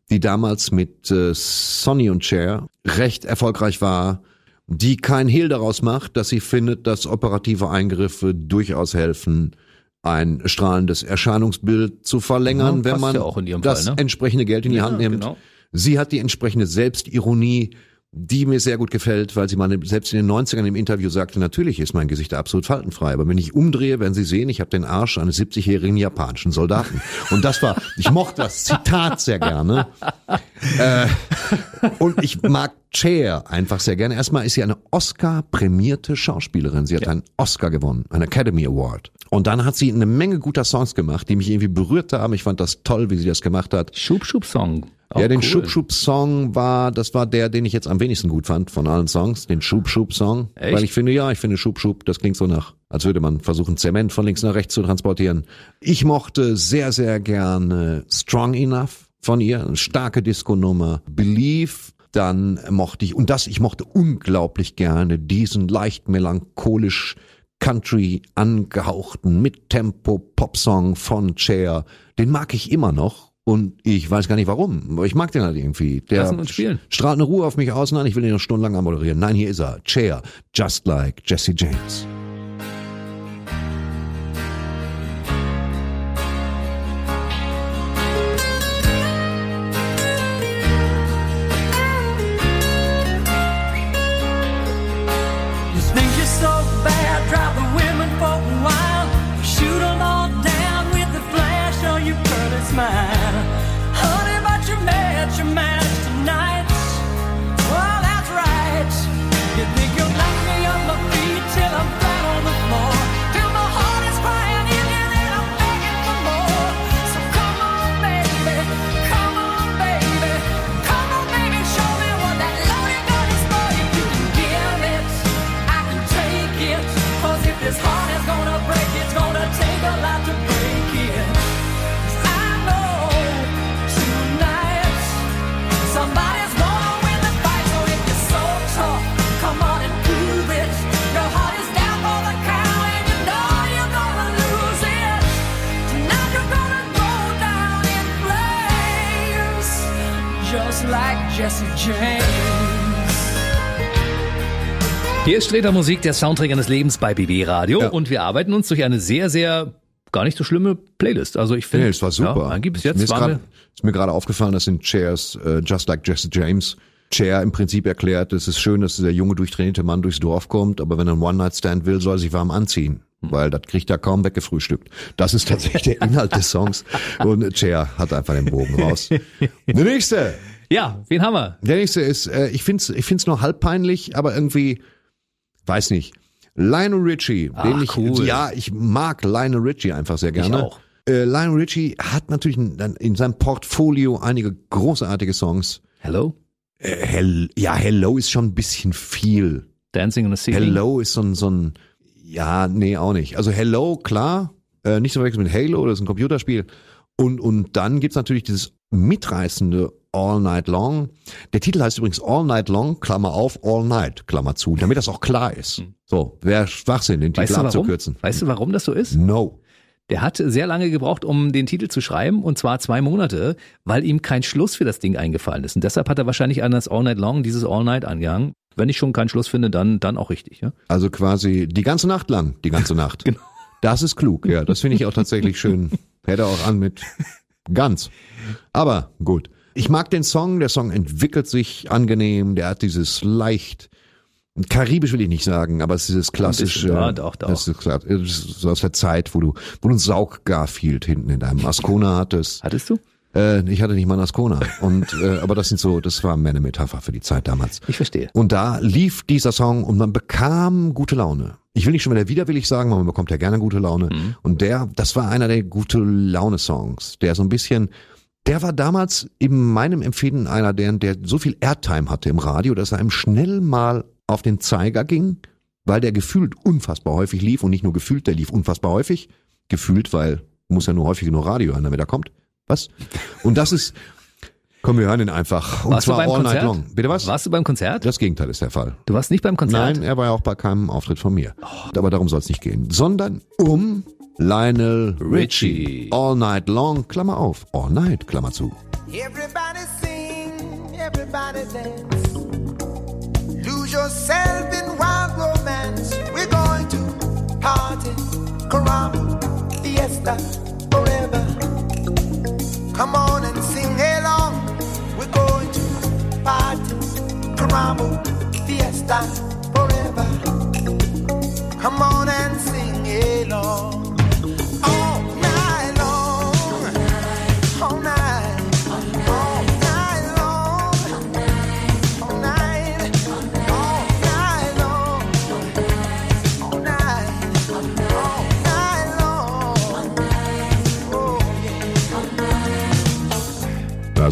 die damals mit äh, Sonny und Cher recht erfolgreich war, die kein Hehl daraus macht, dass sie findet, dass operative Eingriffe durchaus helfen, ein strahlendes Erscheinungsbild zu verlängern, Ja, wenn man ja auch in ihrem das Fall, ne? entsprechende Geld in die Ja, Hand nimmt. genau. Sie hat die entsprechende Selbstironie, die mir sehr gut gefällt, weil sie mal selbst in den 90ern im Interview sagte, natürlich ist mein Gesicht absolut faltenfrei, aber wenn ich umdrehe, werden Sie sehen, ich habe den Arsch eines 70-jährigen japanischen Soldaten. Und das war, ich mochte das Zitat sehr gerne. Äh, und ich mag Cher einfach sehr gerne. Erstmal ist sie eine Oscar-prämierte Schauspielerin. Sie hat einen Oscar gewonnen, einen Academy Award. Und dann hat sie eine Menge guter Songs gemacht, die mich irgendwie berührt haben. Ich fand das toll, wie sie das gemacht hat. Schub Schub Song. Auch ja, den cool. Schub Schub Song war, das war der, den ich jetzt am wenigsten gut fand von allen Songs, den Schub Schub Song. Echt? Weil ich finde, ja, ich finde Schub Schub, das klingt so nach, als würde man versuchen, Zement von links nach rechts zu transportieren. Ich mochte sehr, sehr gerne Strong Enough von ihr, eine starke Disco-Nummer. Believe, dann mochte ich, und das, ich mochte unglaublich gerne diesen leicht melancholisch Country angehauchten Mittempo-Popsong von Cher. Den mag ich immer noch. Und ich weiß gar nicht warum, aber ich mag den halt irgendwie. Der Lassen uns spielen. strahlt eine Ruhe auf mich aus. Nein, ich will ihn noch stundenlang anmoderieren. Nein, hier ist er. Cher, just like Jesse James. Hier ist Streter Musik, der Soundtrack eines Lebens bei BB Radio Ja. und wir arbeiten uns durch eine sehr, sehr gar nicht so schlimme Playlist. Also ich finde, Nee, es war super. Ja, bis mir jetzt ist grad, ist mir gerade aufgefallen, das sind Chairs, äh, just like Jesse James. Chair im Prinzip erklärt, es ist schön, dass dieser junge, durchtrainierte Mann durchs Dorf kommt, aber wenn er einen One-Night-Stand will, soll er sich warm anziehen. Weil das kriegt er kaum weggefrühstückt. Das ist tatsächlich der Inhalt des Songs. Und Chair hat einfach den Bogen raus. Der nächste. Ja, wen haben wir? Der nächste ist, äh, ich find's, ich find's nur halb peinlich, aber irgendwie, weiß nicht. Lionel Richie, den Ach, ich, cool. ja, ich mag Lionel Richie einfach sehr gerne. auch. Äh, Lionel Richie hat natürlich in, in seinem Portfolio einige großartige Songs. Hello? Äh, Hell, ja, Hello ist schon ein bisschen viel. Dancing on the Ceiling? Hello ist so ein, so ein, ja, nee, auch nicht. Also Hello, klar, äh, nicht so verwechseln mit Halo, das ist ein Computerspiel. Und, und dann gibt's natürlich dieses mitreißende All Night Long. Der Titel heißt übrigens All Night Long, Klammer auf, All Night, Klammer zu, damit das auch klar ist. So, wäre Schwachsinn, den Weißt Titel du warum? abzukürzen. Weißt du, warum das so ist? No. Der hat sehr lange gebraucht, um den Titel zu schreiben, und zwar zwei Monate, weil ihm kein Schluss für das Ding eingefallen ist. Und deshalb hat er wahrscheinlich an das All Night Long dieses All Night angehangen. Wenn ich schon keinen Schluss finde, dann, dann auch richtig. Ja? Also quasi die ganze Nacht lang, die ganze Nacht. genau. Das ist klug, ja. Das finde ich auch tatsächlich schön. Hätte auch an mit ganz. Aber gut. Ich mag den Song. Der Song entwickelt sich angenehm. Der hat dieses leicht, karibisch will ich nicht sagen, aber es ist dieses klassische. ja, doch, doch. Das ist, klar- das ist so aus der Zeit, wo du, wo du einen Sauggarfield hinten in deinem Ascona hattest. Hattest du? Äh, ich hatte nicht mal einen Ascona. Und, äh, aber das sind so, das war mehr eine Metapher für die Zeit damals. Ich verstehe. Und da lief dieser Song und man bekam gute Laune. Ich will nicht schon wieder widerwillig sagen, weil man bekommt ja gerne gute Laune. Und der, das war einer der gute Laune-Songs, der so ein bisschen, der war damals in meinem Empfinden einer, der, der so viel Airtime hatte im Radio, dass er einem schnell mal auf den Zeiger ging, weil der gefühlt unfassbar häufig lief und nicht nur gefühlt, der lief unfassbar häufig. Gefühlt, weil muss ja nur häufig genug Radio hören, damit er kommt. Was? Und das ist, komm, wir hören ihn einfach. Und Warst du zwar beim all Konzert? night long. Bitte was? Warst du beim Konzert? Das Gegenteil ist der Fall. Du warst nicht beim Konzert? Nein, er war ja auch bei keinem Auftritt von mir. Aber darum soll es nicht gehen. Sondern um Lionel Richie. Richie. All night long, Klammer auf. All night, Klammer zu. Everybody sing, everybody dance. Lose yourself in wild romance. We're going to party, caramba, fiesta, forever. Come on and party, caramba, fiesta, forever. Come on and sing along.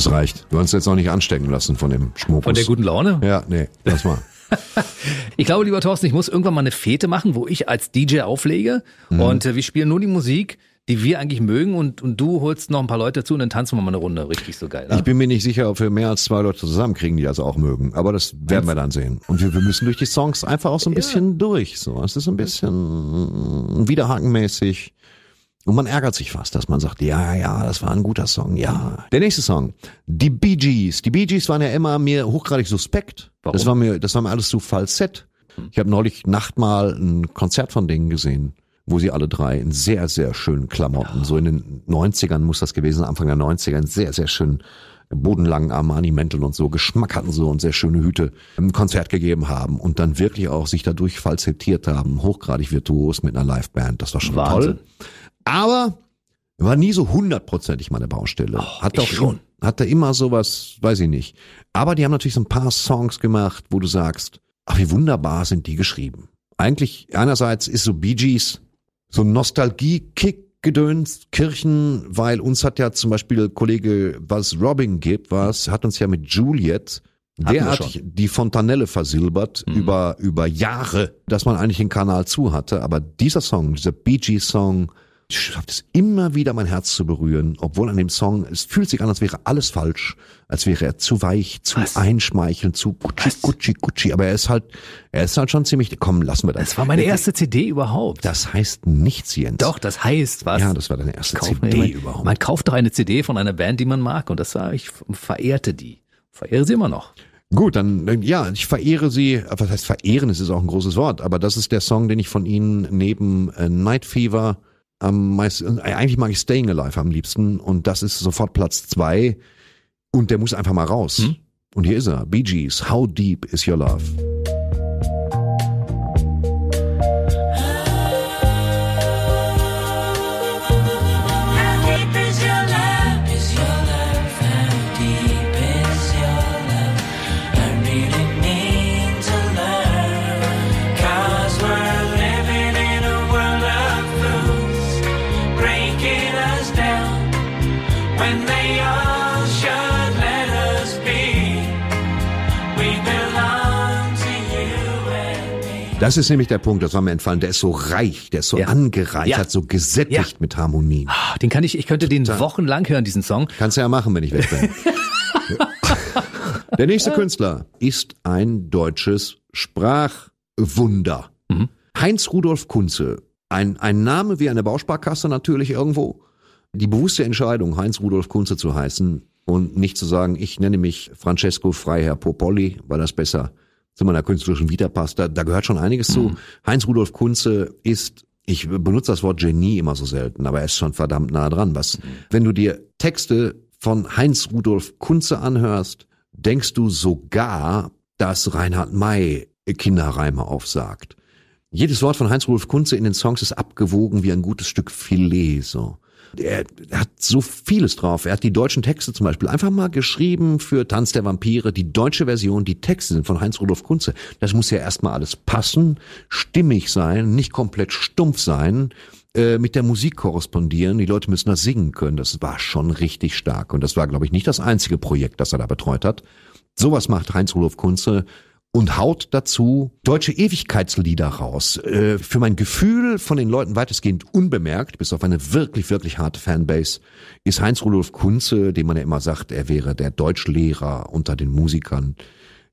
Das reicht. Du hast jetzt auch nicht anstecken lassen von dem Schmuck. Von der guten Laune? Ja, nee, das war. Ich glaube, lieber Thorsten, ich muss irgendwann mal eine Fete machen, wo ich als DJ auflege Mhm. und äh, wir spielen nur die Musik, die wir eigentlich mögen und, und du holst noch ein paar Leute dazu und dann tanzen wir mal eine Runde. Richtig so geil. Ich Ne? bin mir nicht sicher, ob wir mehr als zwei Leute zusammenkriegen, die das auch mögen. Aber das werden wir dann sehen. Und wir, wir müssen durch die Songs einfach auch so ein bisschen durch. So, es ist ein bisschen wiederhakenmäßig. Und man ärgert sich fast, dass man sagt, ja, ja, das war ein guter Song, ja. Der nächste Song, die Bee Gees. Die Bee Gees waren ja immer mir hochgradig suspekt. Warum? Das war mir, das war mir alles zu falsett. Ich habe neulich Nacht mal ein Konzert von denen gesehen, wo sie alle drei in sehr, sehr schönen Klamotten, so in den 90ern muss das gewesen sein, Anfang der 90er, in sehr, sehr schönen bodenlangen Armani-Mänteln und so, Geschmack hatten so und sehr schöne Hüte, ein Konzert gegeben haben und dann wirklich auch sich dadurch falsettiert haben, hochgradig virtuos mit einer Liveband. Das war schon Wahnsinn. toll. Aber war nie so hundertprozentig meine Baustelle. hat ich auch schon. Hatte immer sowas, weiß ich nicht. Aber die haben natürlich so ein paar Songs gemacht, wo du sagst, ach, wie wunderbar sind die geschrieben. Eigentlich, einerseits ist so Bee Gees so ein Nostalgie-Kick gedöns, Kirchen, weil uns hat ja zum Beispiel Kollege, was Robin gibt, was, hat uns ja mit Juliet derartig die Fontanelle versilbert über, über Jahre, dass man eigentlich den Kanal zu hatte. Aber dieser Song, dieser Bee Gees Song, schafft es immer wieder mein Herz zu berühren, obwohl an dem Song, es fühlt sich an, als wäre alles falsch, als wäre er zu weich, zu Was? einschmeichelnd, zu gutschi, gutschi, gutschi, aber er ist halt, er ist halt schon ziemlich, komm, lassen wir das. Das war meine erste CD überhaupt. Das heißt nichts, Jens. Doch, das heißt was? Ja, das war deine erste Kauf CD immer- überhaupt. Man kauft doch eine CD von einer Band, die man mag und das war, ich verehrte die. Verehre sie immer noch. Gut, dann, dann ja, ich verehre sie, was heißt verehren, es ist auch ein großes Wort, aber das ist der Song, den ich von ihnen neben äh, Night Fever am meisten, äh, eigentlich mag ich Staying Alive am liebsten und das ist sofort Platz zwei und der muss einfach mal raus. Und hier ist er, Bee Gees, How Deep Is Your Love? Das ist nämlich der Punkt, das war mir entfallen, der ist so reich, der ist so Ja. angereichert, Ja. so gesättigt Ja. mit Harmonien. Ah, Den kann ich, ich könnte den wochenlang hören, diesen Song. Kannst du ja machen, wenn ich weg bin. Der nächste Künstler ist ein deutsches Sprachwunder. Heinz Rudolf Kunze. Ein, ein Name wie eine Bausparkasse natürlich irgendwo. Die bewusste Entscheidung, Heinz Rudolf Kunze zu heißen und nicht zu sagen, ich nenne mich Francesco Freiherr Popolli, weil das besser zu meiner künstlerischen Vita passt. Da, da gehört schon einiges zu. Heinz Rudolf Kunze ist ich benutze das Wort Genie immer so selten, aber er ist schon verdammt nah dran. Was, wenn du dir Texte von Heinz Rudolf Kunze anhörst, denkst du sogar, dass Reinhard May Kinderreime aufsagt. Jedes Wort von Heinz Rudolf Kunze in den Songs ist abgewogen wie ein gutes Stück Filet, so. Er hat so vieles drauf. Er hat die deutschen Texte zum Beispiel einfach mal geschrieben für Tanz der Vampire. Die deutsche Version, die Texte sind von Heinz Rudolf Kunze. Das muss ja erstmal alles passen, stimmig sein, nicht komplett stumpf sein, äh, mit der Musik korrespondieren. Die Leute müssen das singen können. Das war schon richtig stark. Und das war, glaube ich, nicht das einzige Projekt, das er da betreut hat. Sowas macht Heinz Rudolf Kunze und haut dazu deutsche Ewigkeitslieder raus. Äh, für mein Gefühl von den Leuten weitestgehend unbemerkt, bis auf eine wirklich, wirklich harte Fanbase, ist Heinz Rudolf Kunze, dem man ja immer sagt, er wäre der Deutschlehrer unter den Musikern.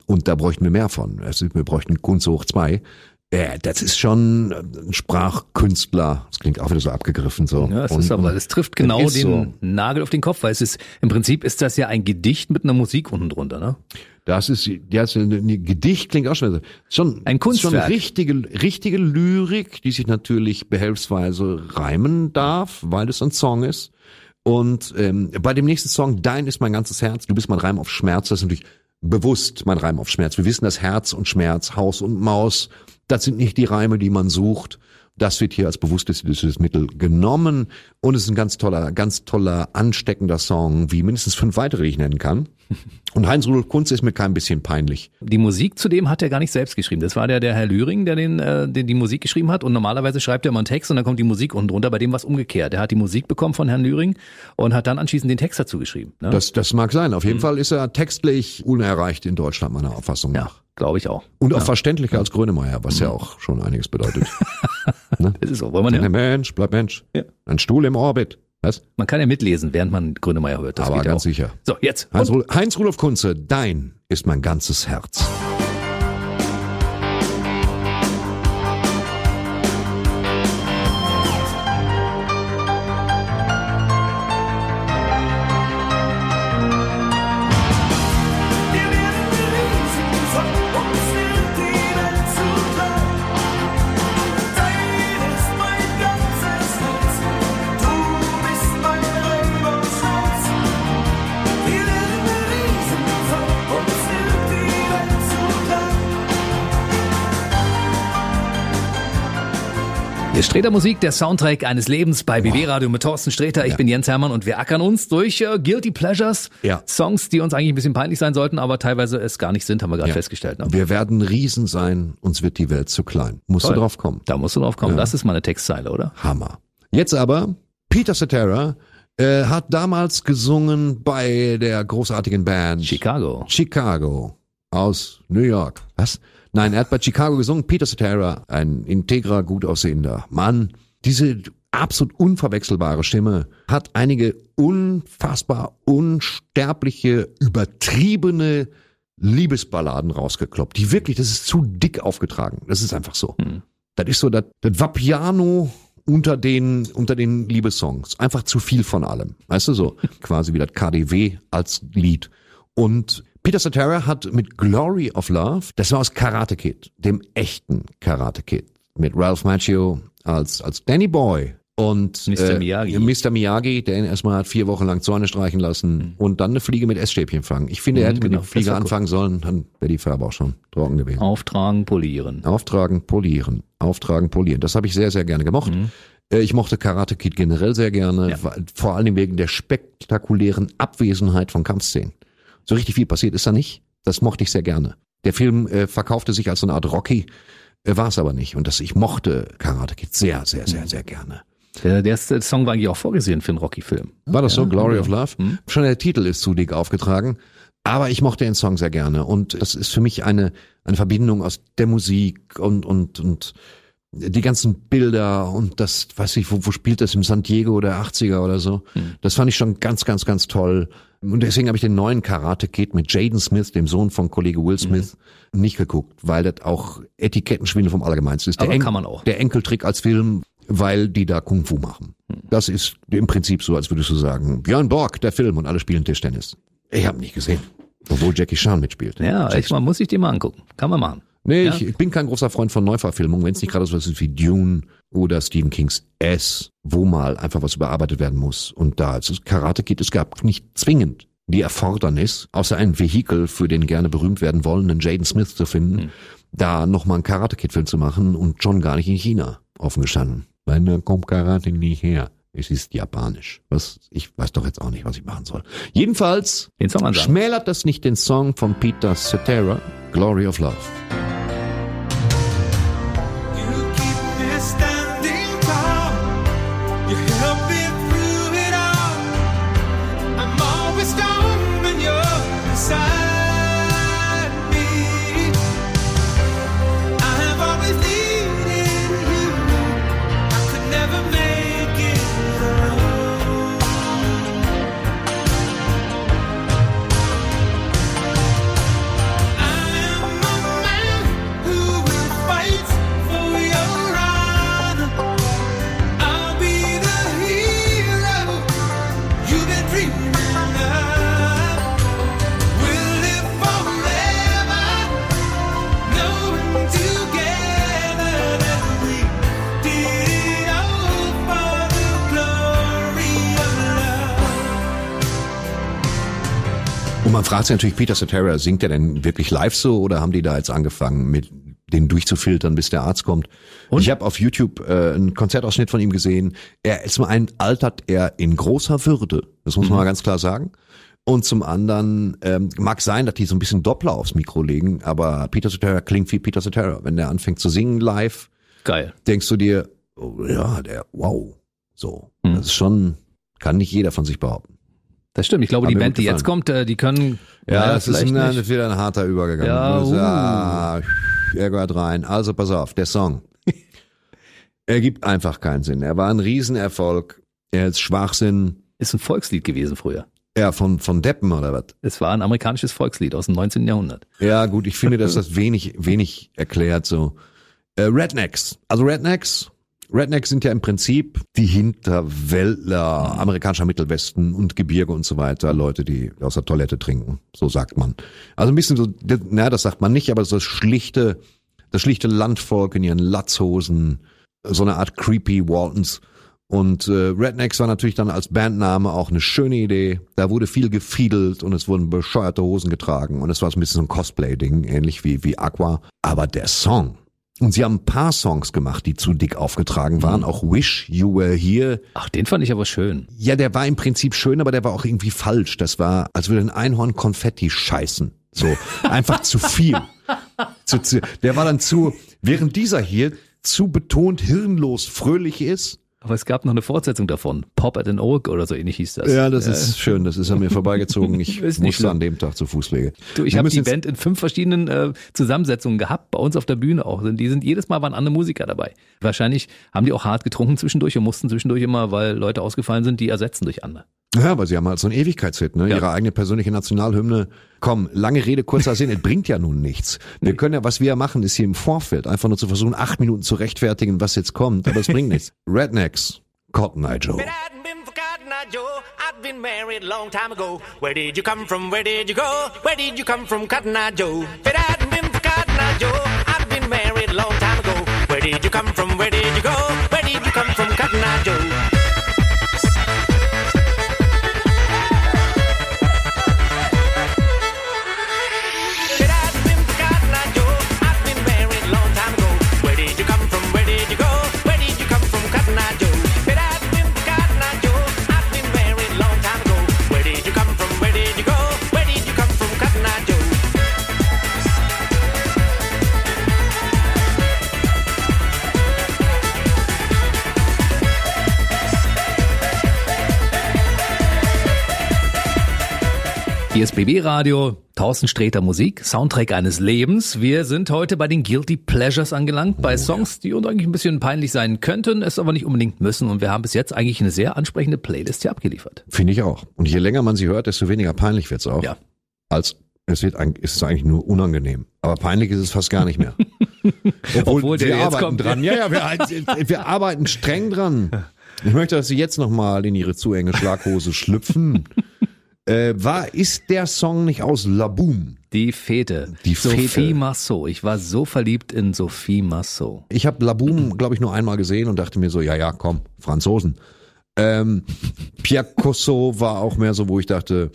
Und da bräuchten wir mehr von. Also wir bräuchten Kunze hoch zwei. Äh, das ist schon ein Sprachkünstler. Das klingt auch wieder so abgegriffen so. Ja, es Und- ist aber, es trifft genau den so. Nagel auf den Kopf, weil es ist, im Prinzip ist das ja ein Gedicht mit einer Musik unten drunter, ne? Das ist, ja, das ist ein Gedicht klingt auch schon, so. schon, Ein Kunstwerk. schon richtige, richtige Lyrik, die sich natürlich behelfsweise reimen darf, weil es ein Song ist. Und ähm, bei dem nächsten Song, Dein ist mein ganzes Herz, du bist mein Reim auf Schmerz, das ist natürlich bewusst mein Reim auf Schmerz. Wir wissen, dass Herz und Schmerz, Haus und Maus, das sind nicht die Reime, die man sucht. Das wird hier als bewusstes Mittel genommen und es ist ein ganz toller, ganz toller, ansteckender Song, wie mindestens fünf weitere, die ich nennen kann. Und Heinz Rudolf Kunze ist mir kein bisschen peinlich. Die Musik zudem hat er gar nicht selbst geschrieben. Das war der, der Herr Lühring, der den, äh, den die Musik geschrieben hat. Und normalerweise schreibt er immer einen Text und dann kommt die Musik unten drunter. Bei dem war es umgekehrt. Er hat die Musik bekommen von Herrn Lühring und hat dann anschließend den Text dazu geschrieben. Ne? Das, das mag sein. Auf jeden Fall ist er textlich unerreicht in Deutschland, meiner Auffassung ja, nach. glaube ich auch. Und auch verständlicher als Grönemeyer, was ja auch schon einiges bedeutet. Das ist so. Wollen wir Ein ne? Mensch, bleib Mensch. Ja. Ein Stuhl im Orbit. Was? Man kann ja mitlesen, während man Grönemeyer hört. Das Aber ganz auch. sicher. So, jetzt. Heinz, Heinz Rudolf Kunze, dein ist mein ganzes Herz. Streter Musik, der Soundtrack eines Lebens bei BW Radio mit Thorsten Streter. Ich bin Jens Hermann und wir ackern uns durch äh, Guilty Pleasures. Ja. Songs, die uns eigentlich ein bisschen peinlich sein sollten, aber teilweise es gar nicht sind, haben wir gerade Ja. festgestellt. Ne? Wir werden Riesen sein, uns wird die Welt zu klein. Musst Toll. du drauf kommen. Da musst du drauf kommen. Das ist mal eine Textzeile, oder? Hammer. Jetzt aber, Peter Cetera äh, hat damals gesungen bei der großartigen Band Chicago. Chicago aus New York. Was? Nein, er hat bei Chicago gesungen. Peter Cetera, ein integrer, gut aussehender Mann. Diese absolut unverwechselbare Stimme hat einige unfassbar unsterbliche, übertriebene Liebesballaden rausgekloppt. Die wirklich, das ist zu dick aufgetragen. Das ist einfach so. Das ist so das, das Vapiano unter den, unter den Liebessongs. Einfach zu viel von allem. Weißt du so? Quasi wie das KDW als Lied. Und Peter Cetera hat mit Glory of Love, das war aus Karate Kid, dem echten Karate Kid, mit Ralph Macchio als, als Danny Boy und Mr. Miyagi. Mr. Miyagi, der ihn erstmal hat vier Wochen lang Zäune streichen lassen und dann eine Fliege mit Essstäbchen fangen. Ich finde, er Mhm, hätte mit genau. der Fliege anfangen sollen, dann wäre die Farbe auch schon trocken gewesen. Auftragen, polieren. Auftragen, polieren. Auftragen, polieren. Das habe ich sehr, sehr gerne gemocht. Äh, Ich mochte Karate Kid generell sehr gerne, Mhm. Ja. vor allem wegen der spektakulären Abwesenheit von Kampfszenen. So richtig viel passiert ist da nicht. Das mochte ich sehr gerne. Der Film äh, verkaufte sich als so eine Art Rocky, äh, war es aber nicht. Und das, ich mochte Karate Kid sehr, sehr, Mhm. sehr, sehr gerne. Der, der erste Song war eigentlich auch vorgesehen für einen Rocky-Film. War das so? Glory ja. of Love? Hm. Schon der Titel ist zu dick aufgetragen. Aber ich mochte den Song sehr gerne. Und das ist für mich eine, eine Verbindung aus der Musik und, und, und die ganzen Bilder und das, weiß ich, wo, wo spielt das im San Diego der 80er oder so. Das fand ich schon ganz, ganz, ganz toll. Und deswegen habe ich den neuen Karate Kid mit Jaden Smith, dem Sohn von Kollege Will Smith, nicht geguckt, weil das auch Etikettenschwindel vom Allergemeinsten ist. Der Aber kann man auch. Der Enkeltrick als Film, weil die da Kung Fu machen. Das ist im Prinzip so, als würdest du sagen, Björn Borg, der Film und alle spielen Tischtennis. Ich habe nicht gesehen. Obwohl Jackie Chan mitspielt. Ja, ich, man muss sich den mal angucken. Kann man machen. Nee, Ja. ich, ich bin kein großer Freund von Neuverfilmungen, wenn es nicht gerade so was ist wie Dune oder Stephen Kings S, wo mal einfach was überarbeitet werden muss. Und da es Karate Kid, es gab nicht zwingend die Erfordernis, außer ein Vehikel für den gerne berühmt werden wollenden Jaden Smith zu finden, da nochmal einen Karate Kid Film zu machen und schon gar nicht in China offen gestanden. Weil da kommt Karate nicht her. Es ist japanisch. Was, ich weiß doch jetzt auch nicht, was ich machen soll. Jedenfalls schmälert das nicht den Song von Peter Cetera, Glory of Love. Man fragt sich natürlich, Peter Cetera, singt er denn wirklich live so oder haben die da jetzt angefangen mit den durchzufiltern, bis der Arzt kommt? Ich habe auf YouTube äh, einen Konzertausschnitt von ihm gesehen. Er ist zum einen altert er in großer Würde, das muss man mal ganz klar sagen. Und zum anderen ähm, mag sein, dass die so ein bisschen Doppler aufs Mikro legen, aber Peter Cetera klingt wie Peter Cetera. Wenn der anfängt zu singen live, Geil. denkst du dir, oh, ja, der, wow, so. Das ist schon, kann nicht jeder von sich behaupten. Das stimmt. Ich glaube, Hat die Band, die jetzt kommt, äh, die können. Ja, das ist ein, nicht. wieder ein harter Übergang. Ja, uh. ah, er gehört rein. Also pass auf, der Song. er gibt einfach keinen Sinn. Er war ein Riesenerfolg. Er ist Schwachsinn. Ist ein Volkslied gewesen früher. Ja, von, von Deppen oder was? Es war ein amerikanisches Volkslied aus dem 19. Jahrhundert. Ja, gut, ich finde, dass das wenig, wenig erklärt so. Äh, Rednecks. Also Rednecks. Rednecks sind ja im Prinzip die Hinterwäldler amerikanischer Mittelwesten und Gebirge und so weiter. Leute, die aus der Toilette trinken. So sagt man. Also ein bisschen so, na, das sagt man nicht, aber so das schlichte, das schlichte Landvolk in ihren Latzhosen. So eine Art creepy Waltons. Und äh, Rednecks war natürlich dann als Bandname auch eine schöne Idee. Da wurde viel gefiedelt und es wurden bescheuerte Hosen getragen und es war so ein bisschen so ein Cosplay-Ding, ähnlich wie, wie Aqua. Aber der Song. Und sie haben ein paar Songs gemacht, die zu dick aufgetragen waren. Auch Wish You Were Here. Ach, den fand ich aber schön. Ja, der war im Prinzip schön, aber der war auch irgendwie falsch. Das war, als würde ein Einhorn Konfetti scheißen. So, einfach zu viel. Zu, zu, der war dann zu, während dieser hier zu betont hirnlos fröhlich ist, Aber es gab noch eine Fortsetzung davon. Pop at an Oak oder so ähnlich hieß das. Ja, das ist schön. Das ist an mir vorbeigezogen. Ich musste schlimm. an dem Tag zu Fußwege. Du, ich habe die Band in fünf verschiedenen äh, Zusammensetzungen gehabt, bei uns auf der Bühne auch. Die sind jedes Mal waren andere Musiker dabei. Wahrscheinlich haben die auch hart getrunken zwischendurch und mussten zwischendurch immer, weil Leute ausgefallen sind, die ersetzen durch andere. Ja, aber sie haben halt so einen Ewigkeitshit, ne? Ja. Ihre eigene persönliche Nationalhymne. Komm, lange Rede, kurzer Sinn, es bringt ja nun nichts. Wir können ja, was wir ja machen, ist hier im Vorfeld einfach nur zu versuchen, acht Minuten zu rechtfertigen, was jetzt kommt, aber es bringt nichts. Rednecks, Cotton Eye Joe. Been Joe, I've married a long time ago. Where did you come from? Where did you go? Where did you come from, Cotton Eye Joe? If it hadn't been for Cotton Eye Joe, I've been married a long time ago. Where did you come from? Where did you go? Where did you come from, Cotton Eye Joe? Hier ist BB Radio, Thorsten Sträter Musik, Soundtrack eines Lebens. Wir sind heute bei den Guilty Pleasures angelangt, bei Songs, die uns eigentlich ein bisschen peinlich sein könnten, es aber nicht unbedingt müssen. Und wir haben bis jetzt eigentlich eine sehr ansprechende Playlist hier abgeliefert. Finde ich auch. Und je länger man sie hört, desto weniger peinlich wird's auch. Ja. Als es wird eigentlich, ist es eigentlich nur unangenehm. Aber peinlich ist es fast gar nicht mehr. Obwohl, Obwohl wir arbeiten kommt. dran. Ja, ja, wir, wir arbeiten streng dran. Ich möchte, dass Sie jetzt nochmal in Ihre zu enge Schlaghose schlüpfen. Äh, war, ist der Song nicht aus Laboom? Die Fete. Die Sophie Fete. Marceau. Ich war so verliebt in Sophie Marceau. Ich habe Laboom, glaube ich, nur einmal gesehen und dachte mir so, ja, ja, komm, Franzosen. Ähm, Pierre Cosso war auch mehr so, wo ich dachte,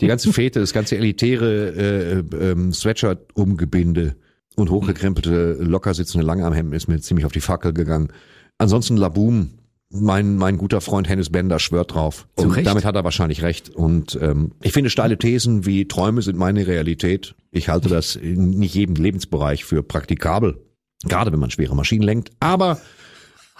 die ganze Fete, das ganze elitäre äh, ähm, Sweatshirt-Umgebinde und hochgekrempelte, locker sitzende Langarmhemden ist mir ziemlich auf die Fackel gegangen. Ansonsten Laboom, mein, mein guter Freund Hennes Bender schwört drauf. Zu Und Recht. damit hat er wahrscheinlich recht. Und ähm, ich finde steile Thesen wie Träume sind meine Realität. Ich halte das in nicht jedem Lebensbereich für praktikabel. Gerade wenn man schwere Maschinen lenkt. Aber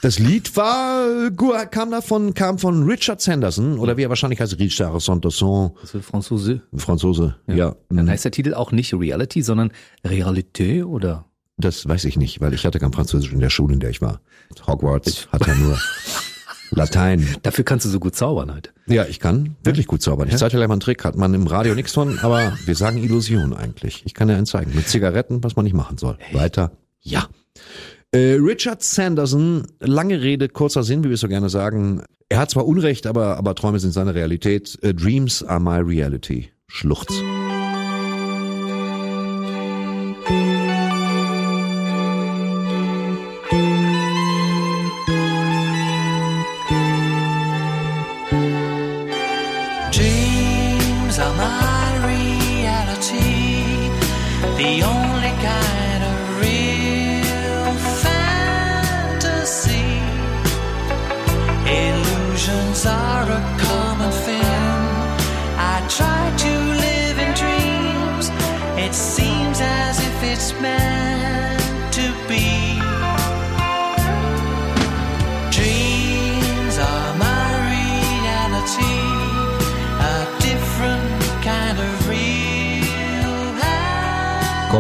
das Lied war, kam davon, kam von Richard Sanderson, oder wie er wahrscheinlich heißt, Richard Sanderson, Das ist Franzose. Franzose, ja. Dann heißt der Titel auch nicht Reality, sondern Realité oder? Das weiß ich nicht, weil ich hatte kein Französisch in der Schule, in der ich war. Hogwarts hat ja nur Latein. Dafür kannst du so gut zaubern heute. Ja, ich kann wirklich gut zaubern. Ich zeige dir gleich mal einen Trick, hat man im Radio nichts von, aber wir sagen Illusion eigentlich. Ich kann dir einen zeigen. Mit Zigaretten, was man nicht machen soll. Weiter. Ja. Äh, Richard Sanderson, lange Rede, kurzer Sinn, wie wir es so gerne sagen. Er hat zwar Unrecht, aber, aber Träume sind seine Realität. Äh, Dreams are my reality. Schluchz.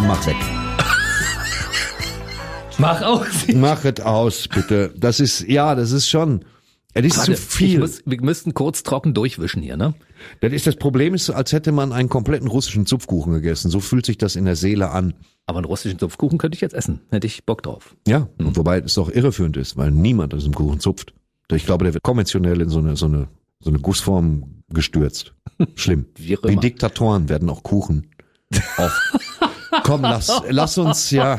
Komm, mach weg. Mach aus. Mach es aus, bitte. Das ist, ja, das ist schon, es ist Warte, zu viel. Muss, wir müssten kurz trocken durchwischen hier, ne? Das ist das Problem, ist, als hätte man einen kompletten russischen Zupfkuchen gegessen. So fühlt sich das in der Seele an. Aber einen russischen Zupfkuchen könnte ich jetzt essen. Hätte ich Bock drauf. Ja, und wobei es doch irreführend ist, weil niemand an diesem Kuchen zupft. Ich glaube, der wird konventionell in so eine, so eine, so eine Gussform gestürzt. Schlimm. Wie Wie. Diktatoren werden auch Kuchen auf. Komm, lass, lass uns, ja,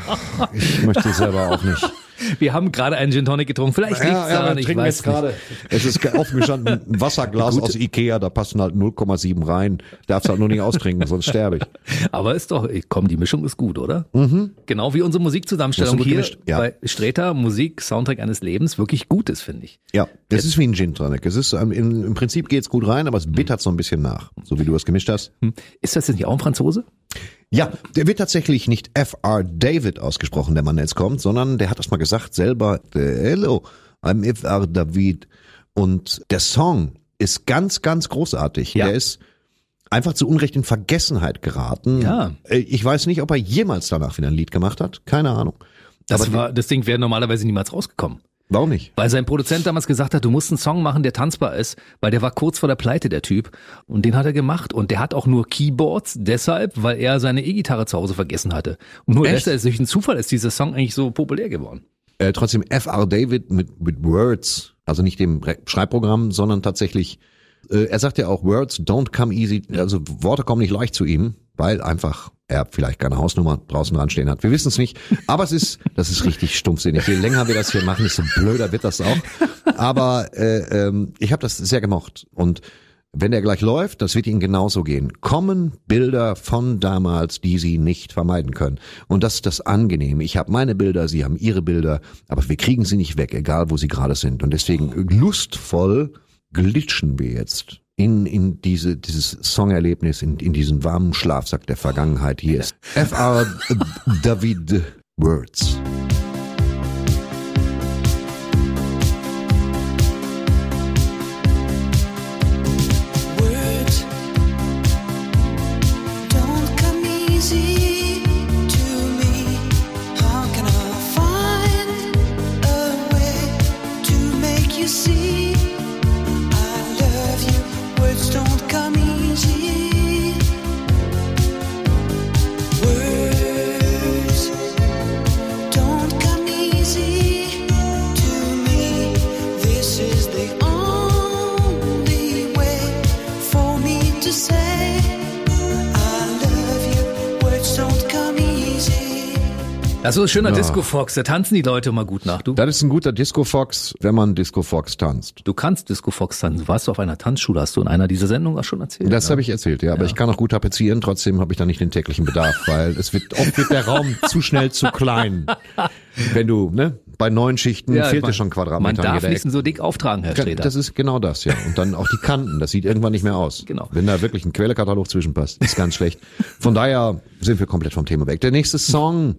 ich möchte selber auch nicht. Wir haben gerade einen Gin Tonic getrunken. Vielleicht liegt's daran, ich trinken wir weiß jetzt gerade. Es ist offen gestanden, ein Wasserglas aus Ikea, da passen halt 0,7 rein. Darfst halt nur nicht austrinken, sonst sterbe ich. Aber ist doch, komm, die Mischung ist gut, oder? Genau wie unsere Musikzusammenstellung hier gut gemischt, ja. bei Sträter Musik, Soundtrack eines Lebens wirklich gut ist, finde ich. Ja, das ist wie ein Gin Tonic. Es ist, ähm, im, im Prinzip geht's gut rein, aber es bittert so ein bisschen nach. So wie du es gemischt hast. Hm. Ist das jetzt nicht auch ein Franzose? Ja, der wird tatsächlich nicht F.R. David ausgesprochen, der Mann, der jetzt kommt, sondern der hat das mal gesagt selber, hello, I'm F.R. David. Und der Song ist ganz, ganz großartig. Ja. Der ist einfach zu Unrecht in Vergessenheit geraten. Ja. Äh, Ich weiß nicht, ob er jemals danach wieder ein Lied gemacht hat. Keine Ahnung. Das, Aber war, das Ding wäre normalerweise niemals rausgekommen. Warum nicht? Weil sein Produzent damals gesagt hat, du musst einen Song machen, der tanzbar ist, weil der war kurz vor der Pleite, der Typ. Und den hat er gemacht. Und der hat auch nur Keyboards, deshalb, weil er seine E-Gitarre zu Hause vergessen hatte. Und nur Echt? durch einen Zufall ist dieser Song eigentlich so populär geworden. Äh, trotzdem F.R. David mit, mit Words, also nicht dem Re- Schreibprogramm, sondern tatsächlich Äh, er sagt ja auch, Words don't come easy, also Worte kommen nicht leicht zu ihm, weil einfach er vielleicht keine Hausnummer draußen dran stehen hat. Wir wissen es nicht, aber es ist, das ist richtig stumpfsinnig. Je länger wir das hier machen, desto blöder wird das auch. Aber äh, ähm, ich habe das sehr gemocht und wenn er gleich läuft, das wird Ihnen genauso gehen. Kommen Bilder von damals, die Sie nicht vermeiden können. Und das ist das Angenehme. Ich habe meine Bilder, Sie haben Ihre Bilder, aber wir kriegen sie nicht weg, egal wo sie gerade sind. Und deswegen lustvoll glitschen wir jetzt in, in diese, dieses Songerlebnis, in, in diesen warmen Schlafsack der Vergangenheit. Hier ist F.R. David Words. Words Das ist ein schöner Ja. Disco Fox, da tanzen die Leute mal gut nach. Du, Das ist ein guter Disco Fox, wenn man Disco Fox tanzt. du kannst Disco Fox tanzen. Du warst auf einer Tanzschule, hast du in einer dieser Sendungen auch schon erzählt. Das ne? habe ich erzählt, ja, aber ich kann auch gut tapezieren, trotzdem habe ich da nicht den täglichen Bedarf, weil es wird oft wird der Raum zu schnell zu klein. Wenn du, ne, bei neun Schichten Ja, fehlt dir schon Quadratmeter Man an darf nicht so dick auftragen, Herr Sträter. Das ist genau das, ja. Und dann auch die Kanten, das sieht irgendwann nicht mehr aus. Genau. Wenn da wirklich ein Quellekatalog zwischenpasst, ist ganz schlecht. Von daher sind wir komplett vom Thema weg. Der nächste Song,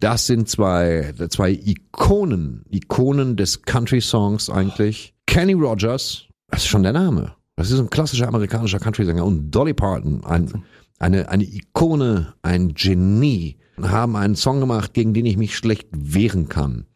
das sind zwei, zwei Ikonen, Ikonen des Country-Songs eigentlich. Kenny Rogers, das ist schon der Name. Das ist ein klassischer amerikanischer Country-Sänger. Und Dolly Parton, ein, eine, eine Ikone, ein Genie, haben einen Song gemacht, gegen den ich mich schlecht wehren kann.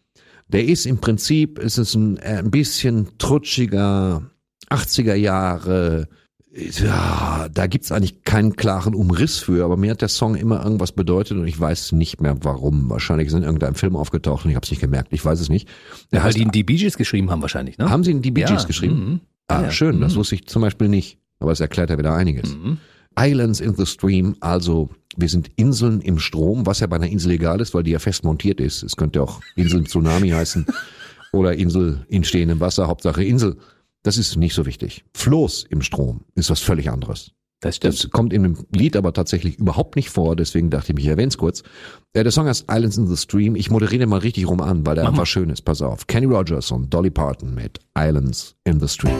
Der ist im Prinzip, ist es ein, äh, ein bisschen trutschiger 80er Jahre. Ja, da gibt's eigentlich keinen klaren Umriss für, aber mir hat der Song immer irgendwas bedeutet und ich weiß nicht mehr warum. Wahrscheinlich ist in irgendeinem Film aufgetaucht und ich habe es nicht gemerkt. Ich weiß es nicht. Der Weil die die Bee Gees geschrieben haben wahrscheinlich, ne? haben Sie die Bee Gees Ja, geschrieben? mhm. Ah, Ja, schön. Das mhm. wusste ich zum Beispiel nicht. Aber es erklärt ja wieder einiges. Mhm. Islands in the Stream, also wir sind Inseln im Strom, was ja bei einer Insel egal ist, weil die ja fest montiert ist. Es könnte auch Insel im Tsunami heißen oder Insel in stehendem Wasser, Hauptsache Insel. Das ist nicht so wichtig. Floß im Strom ist was völlig anderes. Das. Das kommt in dem Lied aber tatsächlich überhaupt nicht vor, deswegen dachte ich, ich erwähne es kurz. Äh, Der Song heißt Islands in the Stream. Ich moderiere mal richtig rum an, weil der Mach einfach schön ist. Pass auf. Kenny Rogers und Dolly Parton mit Islands in the Stream.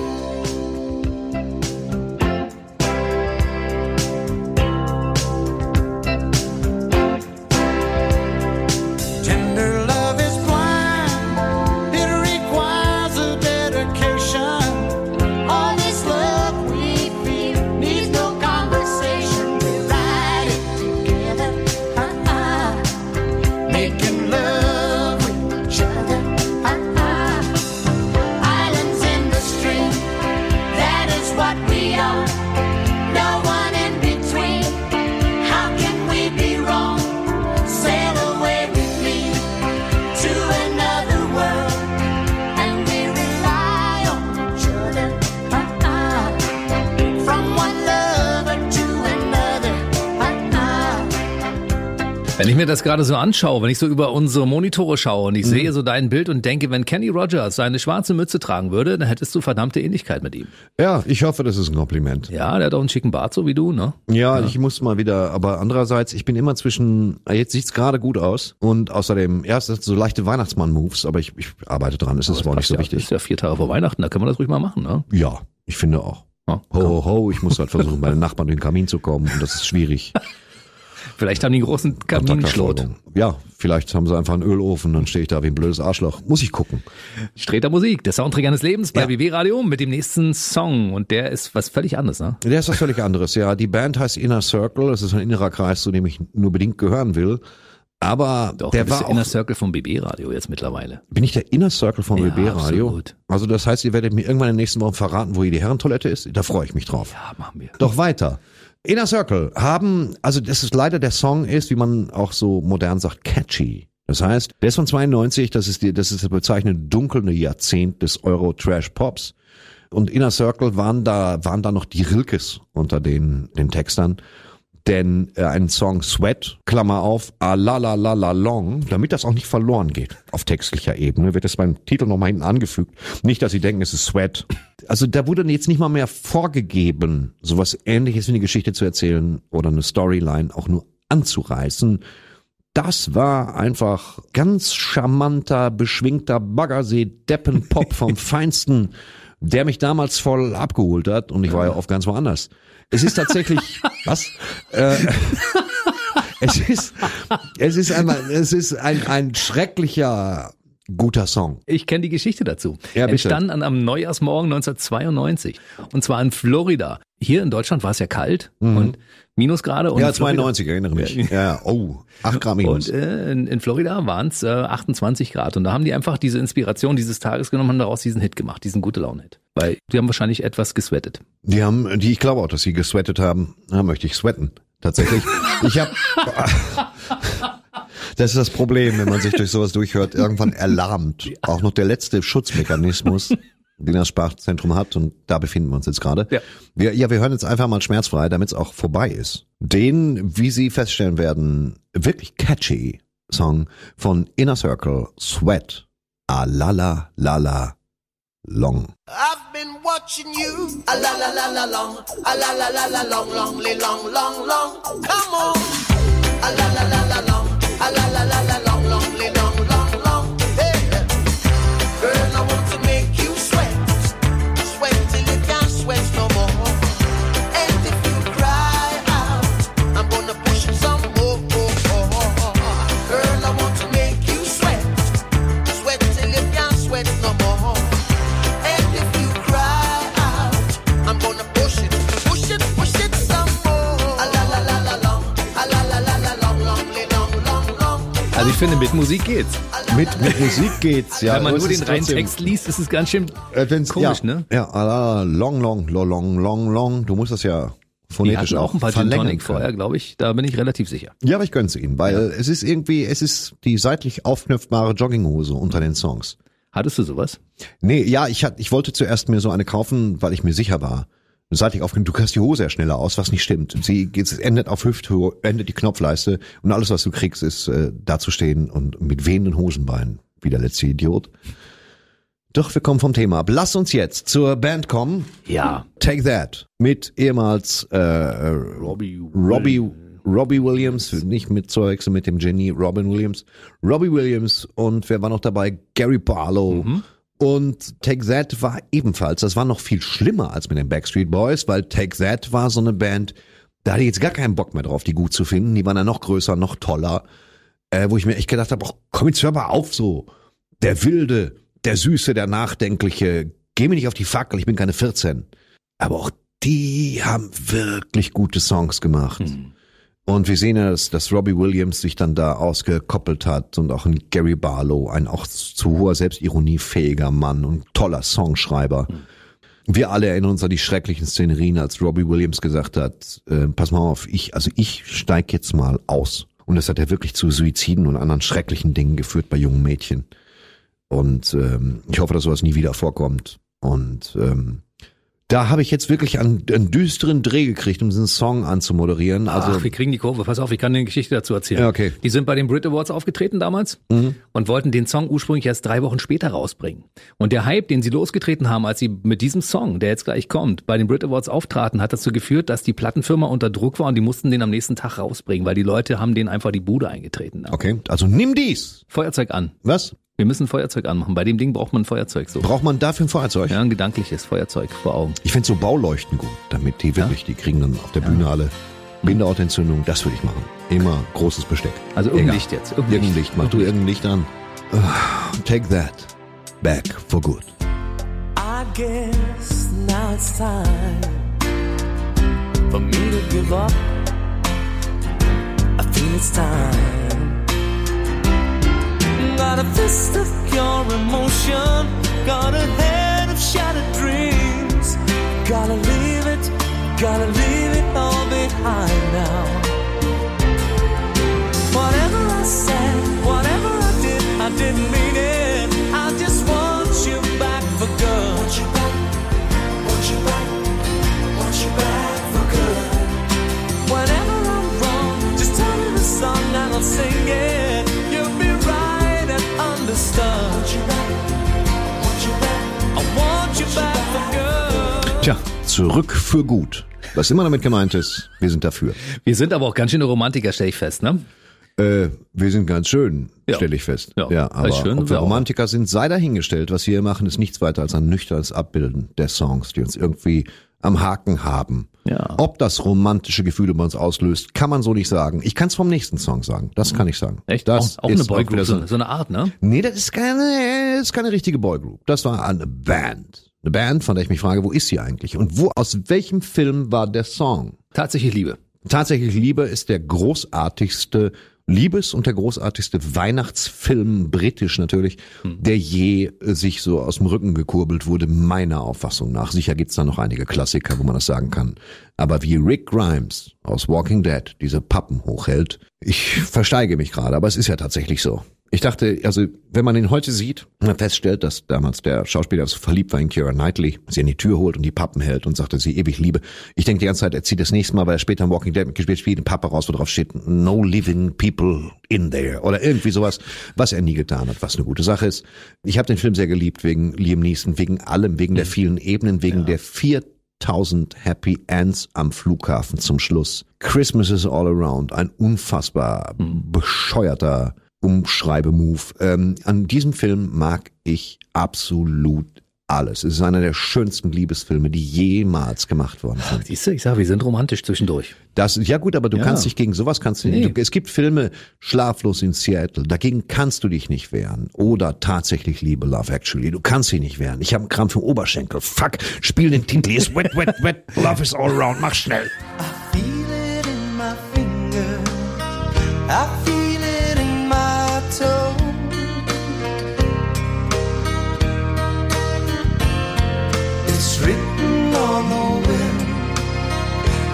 Das gerade so anschaue, wenn ich so über unsere Monitore schaue Mhm. und ich sehe so dein Bild und denke, wenn Kenny Rogers seine schwarze Mütze tragen würde, dann hättest du verdammte Ähnlichkeit mit ihm. Ja, ich hoffe, das ist ein Kompliment. Ja, der hat auch einen schicken Bart, so wie du, ne? Ja, ich muss mal wieder, aber andererseits, ich bin immer zwischen, jetzt sieht's gerade gut aus und außerdem, ja, es sind so leichte Weihnachtsmann-Moves, aber ich, ich arbeite dran, es ist aber auch nicht so ja, wichtig. Ist ja vier Tage vor Weihnachten, da können wir das ruhig mal machen, ne? Ja, ich finde auch. Ja, Ho, ho, ho, ich muss halt versuchen, bei den Nachbarn durch den Kamin zu kommen und das ist schwierig. Vielleicht haben die einen großen Kaminschlot. Ja, vielleicht haben sie einfach einen Ölofen, dann stehe ich da wie ein blödes Arschloch. Muss ich gucken. Streter Musik, der Soundtrack eines Lebens bei Ja. BW Radio mit dem nächsten Song und der ist was völlig anderes, ne? Der ist was völlig anderes, ja. Die Band heißt Inner Circle, das ist ein innerer Kreis, zu dem ich nur bedingt gehören will. Aber Doch, der du bist war der Inner Circle vom BB Radio jetzt mittlerweile. bin ich der Inner Circle vom Ja, BB Radio? absolut. Also das heißt, ihr werdet mir irgendwann in den nächsten Wochen verraten, wo hier die Herrentoilette ist? Da freue ich mich drauf. Ja, machen wir. Doch weiter. Inner Circle haben, also das ist leider der Song ist, wie man auch so modern sagt, catchy. Das heißt, der ist von 92, das ist die, das ist das bezeichnende dunkle Jahrzehnt des Euro Trash Pops. und Inner Circle waren da, waren da noch die Rilkes unter den, den Textern. Denn äh, ein Song Sweat, Klammer auf, a la la la la long, damit das auch nicht verloren geht auf textlicher Ebene, wird das beim Titel nochmal hinten angefügt. Nicht, dass Sie denken, es ist Sweat. Also da wurde jetzt nicht mal mehr vorgegeben, sowas ähnliches wie eine Geschichte zu erzählen oder eine Storyline auch nur anzureißen. Das war einfach ganz charmanter, beschwingter Baggersee-Deppenpop vom Feinsten, der mich damals voll abgeholt hat und ich war ja oft ganz woanders. Es ist tatsächlich, was? Äh, es ist, es ist einmal, es ist ein, ein schrecklicher, guter Song. Ich kenne die Geschichte dazu. Ja, bitte. Entstanden an am Neujahrsmorgen 1992. Und zwar in Florida. Hier in Deutschland war es ja kalt und Minusgrade. Und Mhm. Ja, in Florida- 92, erinnere mich. Ja, oh, 8 Gramm minus. Und äh, in, in Florida waren es äh, 28 Grad. Und da haben die einfach diese Inspiration dieses Tages genommen und daraus diesen Hit gemacht, diesen gute Laune-Hit. Weil die haben wahrscheinlich etwas gesweatet. Die haben, die, ich glaube auch, dass sie gesweatet haben. Da möchte ich sweaten. Tatsächlich. Ich habe, das ist das Problem, wenn man sich durch sowas durchhört, irgendwann erlahmt. Auch noch der letzte Schutzmechanismus, den das Sprachzentrum hat, und da befinden wir uns jetzt gerade. Ja. Wir, ja, wir hören jetzt einfach mal schmerzfrei, damit es auch vorbei ist. Den, wie Sie feststellen werden, wirklich catchy Song von Inner Circle, Sweat, a la la la la long. I've been watching you. A la la la la long. A la la la la long, long, long, long, long. Come on. A la la la la long. A la la la la long, long, long, long. Also ich finde, mit Musik geht's. Mit, mit Musik geht's, ja. Wenn man nur den reinen Text liest, ist es ganz schön Äh, komisch, ja, ne? Ja, ah, long, long, long, long, long, long. Du musst das ja Die phonetisch hatten auch ein paar Gin vorher, glaube ich. Da bin ich relativ sicher. Ja, aber ich gönn's ihnen, weil es ist irgendwie, es ist die seitlich aufknöpfbare Jogginghose unter den Songs. Hattest du sowas? Nee, ja, ich, hat, ich wollte zuerst mir so eine kaufen, weil ich mir sicher war. Seitlich aufknöpft, du kriegst die Hose ja schneller aus, was nicht stimmt. Sie geht, es endet auf Hüfthöhe, endet die Knopfleiste und alles, was du kriegst, ist äh, dazustehen und mit wehenden Hosenbeinen, wie der letzte Idiot. Doch, wir kommen vom Thema ab. Lass uns jetzt zur Band kommen. Ja. Take That mit ehemals äh, Robbie. Robbie Robbie Williams, nicht mit zu verwechseln mit dem Genie Robin Williams. Robbie Williams und wer war noch dabei? Gary Barlow. Und Take That war ebenfalls, das war noch viel schlimmer als mit den Backstreet Boys, weil Take That war so eine Band, da hatte ich jetzt gar keinen Bock mehr drauf, die gut zu finden. Die waren ja noch größer, noch toller. Äh, wo ich mir echt gedacht habe, komm jetzt hör mal auf so. Der Wilde, der Süße, der Nachdenkliche, geh mir nicht auf die Fackel, ich bin keine 14. Aber auch die haben wirklich gute Songs gemacht. Und wir sehen ja, dass, dass Robbie Williams sich dann da ausgekoppelt hat und auch ein Gary Barlow, ein auch zu hoher Selbstironie fähiger Mann und toller Songschreiber. Wir alle erinnern uns an die schrecklichen Szenerien, als Robbie Williams gesagt hat, äh, pass mal auf, ich, also ich steig jetzt mal aus. Und das hat er wirklich zu Suiziden und anderen schrecklichen Dingen geführt bei jungen Mädchen. Und ähm, ich hoffe, dass sowas nie wieder vorkommt. Und ähm, da habe ich jetzt wirklich einen, einen düsteren Dreh gekriegt, um diesen Song anzumoderieren. Also Ach, wir kriegen die Kurve. Pass auf, ich kann dir eine Geschichte dazu erzählen. Ja, okay. Mhm. Die sind bei den Brit Awards aufgetreten damals und wollten den Song ursprünglich erst drei Wochen später rausbringen. Und der Hype, den sie losgetreten haben, als sie mit diesem Song, der jetzt gleich kommt, bei den Brit Awards auftraten, hat dazu geführt, dass die Plattenfirma unter Druck war und die mussten den am nächsten Tag rausbringen, weil die Leute haben den einfach die Bude eingetreten. okay, also nimm dies. Feuerzeug an. Was? Wir müssen Feuerzeug anmachen. Bei dem Ding braucht man ein Feuerzeug so. Braucht man dafür ein Feuerzeug? Ja, ein gedankliches Feuerzeug vor Augen. Ich finde so Bauleuchten gut, damit die wirklich, die kriegen dann auf der Bühne alle Bindehautentzündung. Das würde ich machen. Immer großes Besteck. Also irgendein Egal. Licht jetzt. Irgendein Irgendein Licht. Mach du irgendein Licht an. Take that. Back for good. I guess now it's time for me to give up. I feel it's time. got a fist of pure emotion, got a head of shattered dreams. Gotta leave it, gotta leave it all behind now. Whatever I said, whatever I did, I didn't mean it. I just want you back for good. Want you back, want you back, want you back for good. Whatever I'm wrong, just tell me the song and I'll sing it. Tja, zurück für gut. Was immer damit gemeint ist, wir sind dafür. Wir sind aber auch ganz schöne Romantiker, stelle ich fest, ne? Äh, wir sind ganz schön, Ja. stelle ich fest. Ja, ja aber schön ob wir auch. Romantiker sind, sei dahingestellt. Was wir hier machen, ist nichts weiter als ein nüchternes Abbilden der Songs, die uns irgendwie am Haken haben. Ja. Ob das romantische Gefühle bei uns auslöst, kann man so nicht sagen. Ich kann es vom nächsten Song sagen. Das kann ich sagen. Echt? Das auch, auch ist eine Boygroup, so, so eine Art, ne? Nee, das ist keine, das ist keine richtige Boygroup. Das war eine Band. Eine Band, von der ich mich frage, wo ist sie eigentlich? Und wo, aus welchem Film war der Song? Tatsächlich Liebe. Tatsächlich Liebe ist der großartigste Liebes und der großartigste Weihnachtsfilm, britisch natürlich, der je äh, sich so aus dem Rücken gekurbelt wurde, meiner Auffassung nach. Sicher gibt's da noch einige Klassiker, wo man das sagen kann. Aber wie Rick Grimes aus Walking Dead diese Pappen hochhält, ich versteige mich gerade, aber es ist ja tatsächlich so. Ich dachte, also wenn man ihn heute sieht, man feststellt, dass damals der Schauspieler so verliebt war in Keira Knightley, sie an die Tür holt und die Pappen hält und sagt, dass sie ewig liebe. Ich denke die ganze Zeit, er zieht das nächste Mal, weil er später in Walking Dead mitgespielt, spielt eine Pappe raus, wo drauf steht, no living people in there oder irgendwie sowas, was er nie getan hat, was eine gute Sache ist. Ich habe den Film sehr geliebt wegen Liam Neeson, wegen allem, wegen der vielen Ebenen, wegen der vier 1000 Happy Ends am Flughafen zum Schluss. Christmas is all around. Ein unfassbar bescheuerter Umschreibemove. Ähm, an diesem Film mag ich absolut alles. Es ist einer der schönsten Liebesfilme, die jemals gemacht worden sind. Siehst du, ich sag, wir sind romantisch zwischendurch. Das, ja gut, aber du Ja. kannst dich gegen sowas kannst du Nee. nicht. Du, es gibt Filme, Schlaflos in Seattle, dagegen kannst du dich nicht wehren. Oder tatsächlich Liebe, Love Actually, du kannst dich nicht wehren. Ich habe einen Krampf im Oberschenkel. Fuck, spiel den Titel, ist wet, wet, wet, Love is all around, mach schnell. feel it in my finger. I feel on the wind.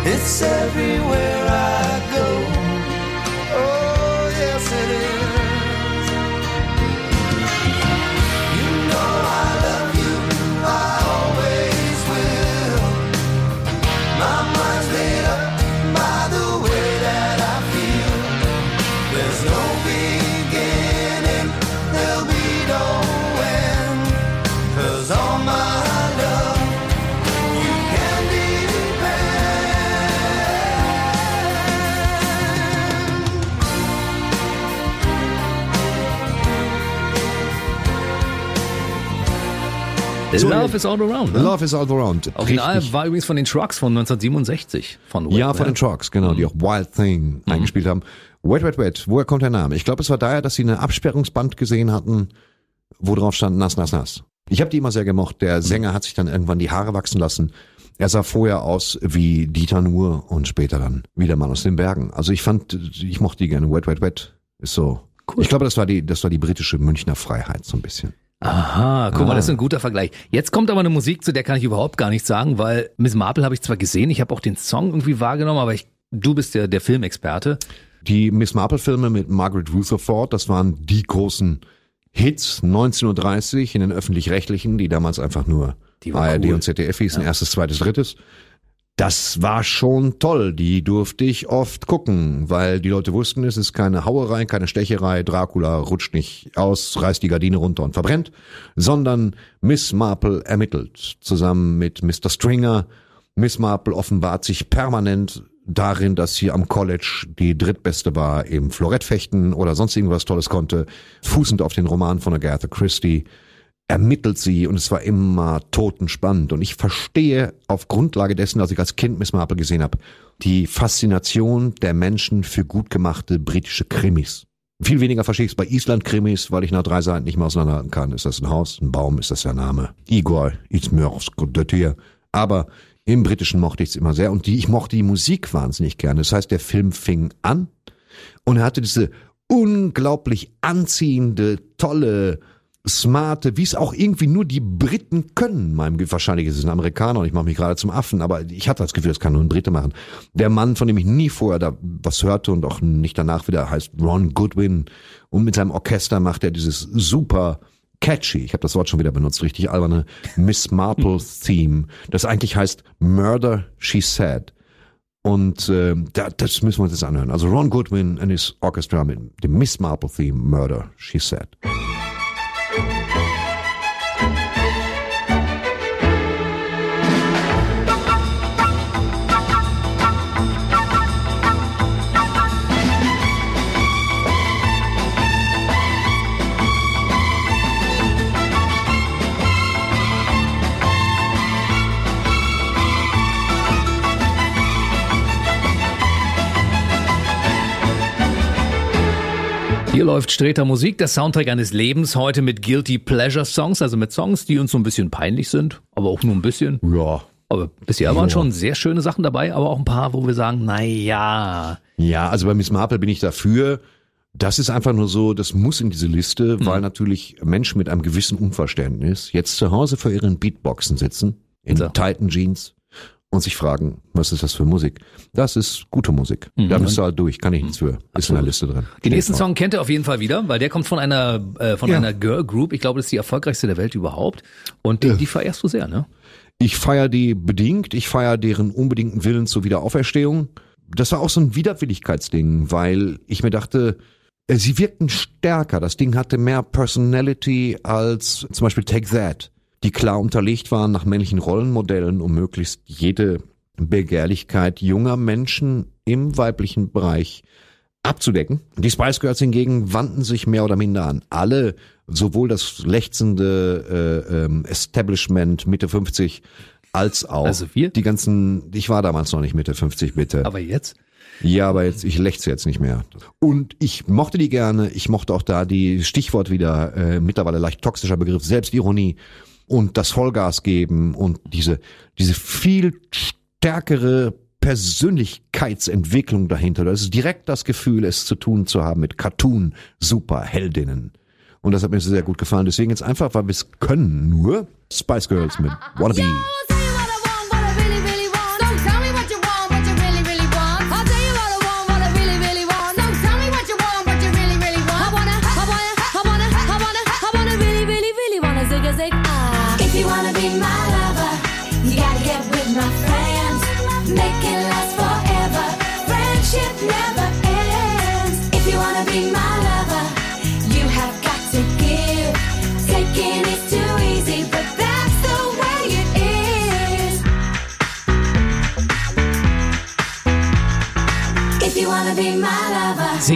It's everywhere I go. Love is all around. Ne? Love is all around. Original Richtig. war übrigens von den Trucks von 1967. Von Ja, Wet von den Wet. Trucks, genau, die auch Wild Thing eingespielt haben. Wet, wet, wet. Woher kommt der Name? Ich glaube, es war daher, dass sie eine Absperrungsband gesehen hatten, wo drauf stand nass, nass, nass. Ich habe die immer sehr gemocht. Der Sänger hat sich dann irgendwann die Haare wachsen lassen. Er sah vorher aus wie Dieter Nuhr und später dann wieder Mann aus den Bergen. Also ich fand, ich mochte die gerne. Wet, wet, wet ist so. Cool. Ich glaube, das war die, das war die britische Münchner Freiheit so ein bisschen. Aha, guck mal, Ah. das ist ein guter Vergleich. Jetzt kommt aber eine Musik, zu der kann ich überhaupt gar nichts sagen, weil Miss Marple habe ich zwar gesehen, ich habe auch den Song irgendwie wahrgenommen, aber ich, du bist der, der Filmexperte. Die Miss Marple Filme mit Margaret Rutherford, das waren die großen Hits 1930 in den öffentlich-rechtlichen, die damals einfach nur ARD cool. und ZDF hießen, erstes, zweites, drittes. Das war schon toll, die durfte ich oft gucken, weil die Leute wussten, es ist keine Hauerei, keine Stecherei, Dracula rutscht nicht aus, reißt die Gardine runter und verbrennt, sondern Miss Marple ermittelt, zusammen mit Mr. Stringer. Miss Marple offenbart sich permanent darin, dass sie am College die drittbeste war im Florettfechten oder sonst irgendwas Tolles konnte, fußend auf den Roman von Agatha Christie ermittelt sie und es war immer totenspannend. Und ich verstehe auf Grundlage dessen, dass ich als Kind Miss Marple gesehen habe, die Faszination der Menschen für gut gemachte britische Krimis. Viel weniger verstehe ich es bei Island-Krimis, weil ich nach drei Seiten nicht mehr auseinanderhalten kann. Ist das ein Haus, ein Baum, ist das der Name? Igor Izmyrsk, Aber im Britischen mochte ich es immer sehr und die, ich mochte die Musik wahnsinnig gerne. Das heißt, der Film fing an und er hatte diese unglaublich anziehende, tolle, smarte, wie es auch irgendwie nur die Briten können. Meinem wahrscheinlich ist es ein Amerikaner und ich mache mich gerade zum Affen, aber ich hatte das Gefühl, das kann nur ein Brite machen. Der Mann, von dem ich nie vorher da was hörte und auch nicht danach wieder, heißt Ron Goodwin und mit seinem Orchester macht er dieses super catchy, ich habe das Wort schon wieder benutzt, richtig alberne Miss Marple Theme, das eigentlich heißt Murder She Said. Und äh, da, das müssen wir uns jetzt anhören. Also Ron Goodwin and his orchestra mit dem Miss Marple Theme Murder She Said. Hier läuft Streter Musik, der Soundtrack eines Lebens, heute mit Guilty Pleasure Songs, also mit Songs, die uns so ein bisschen peinlich sind, aber auch nur ein bisschen. Ja. Aber bisher waren schon sehr schöne Sachen dabei, aber auch ein paar, wo wir sagen, na ja, Ja, also bei Miss Marple bin ich dafür. Das ist einfach nur so, das muss in diese Liste, weil natürlich Menschen mit einem gewissen Unverständnis jetzt zu Hause vor ihren Beatboxen sitzen, in So. Titan Jeans und sich fragen, was ist das für Musik? Das ist gute Musik. Da bist du halt durch, kann ich nichts für. Ist in der Liste drin. Den nächsten Song kennt ihr auf jeden Fall wieder, weil der kommt von einer äh, von Ja. einer Girl Group. Ich glaube, das ist die erfolgreichste der Welt überhaupt. Und die, die verehrst du sehr, ne? Ich feiere die bedingt, ich feiere deren unbedingten Willen zur Wiederauferstehung. Das war auch so ein Widerwilligkeitsding, weil ich mir dachte, äh, sie wirkten stärker. Das Ding hatte mehr Personality als zum Beispiel Take That, die klar unterlegt waren nach männlichen Rollenmodellen, um möglichst jede Begehrlichkeit junger Menschen im weiblichen Bereich abzudecken. Die Spice Girls hingegen wandten sich mehr oder minder an alle, sowohl das lechzende äh, ähm, Establishment Mitte 50 als auch Also wir? die ganzen, ich war damals noch nicht Mitte 50, bitte. Aber jetzt? Ja, aber jetzt, ich lächze jetzt nicht mehr. Und ich mochte die gerne. Ich mochte auch da die Stichwort wieder, äh, mittlerweile leicht toxischer Begriff, Selbstironie und das Vollgas geben und diese, diese viel stärkere Persönlichkeitsentwicklung dahinter. Das ist direkt das Gefühl, es zu tun zu haben mit Cartoon-Superheldinnen. Und das hat mir sehr gut gefallen. Deswegen jetzt einfach, weil wir es können, nur Spice Girls mit Wannabe. Yo,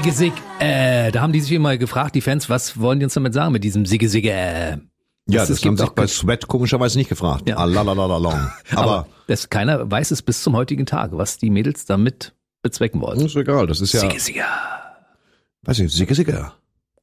Sigge Sig, äh, da haben die sich immer gefragt, die Fans, was wollen die uns damit sagen mit diesem Sigge Sigge, äh. Ja, Das- das, haben sich auch bei Sweat komischerweise nicht gefragt. Ja. Ah, Alalalalong. Aber, das, keiner weiß es bis zum heutigen Tag, was die Mädels damit bezwecken wollen. ist egal, das ist ja, Sigge Sigge. weiß ich, Sigge Sigge.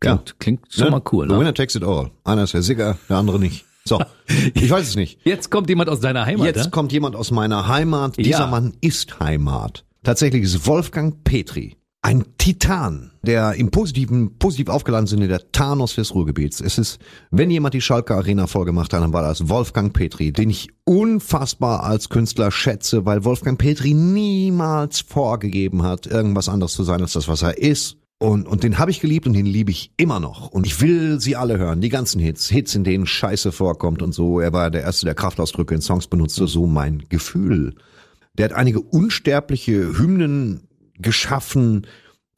Klingt, klingt schon mal cool, The ne? winner takes it all. Einer ist der Sigger, der andere nicht. So, ich weiß es nicht. Jetzt kommt jemand aus deiner Heimat, Jetzt ne? kommt jemand aus meiner Heimat. Dieser Ja. Mann ist Heimat. Tatsächlich ist Wolfgang Petri ein Titan, der im positiven, positiv aufgeladen Sinne der Thanos des Ruhrgebiets. Es ist, wenn jemand die Schalke Arena vollgemacht hat, dann war das Wolfgang Petri, den ich unfassbar als Künstler schätze, weil Wolfgang Petri niemals vorgegeben hat, irgendwas anderes zu sein als das, was er ist. Und, und den habe ich geliebt und den liebe ich immer noch. Und ich will sie alle hören, die ganzen Hits, Hits, in denen Scheiße vorkommt und so. Er war der Erste, der Kraftausdrücke in Songs benutzte, so mein Gefühl. Der hat einige unsterbliche Hymnen geschaffen.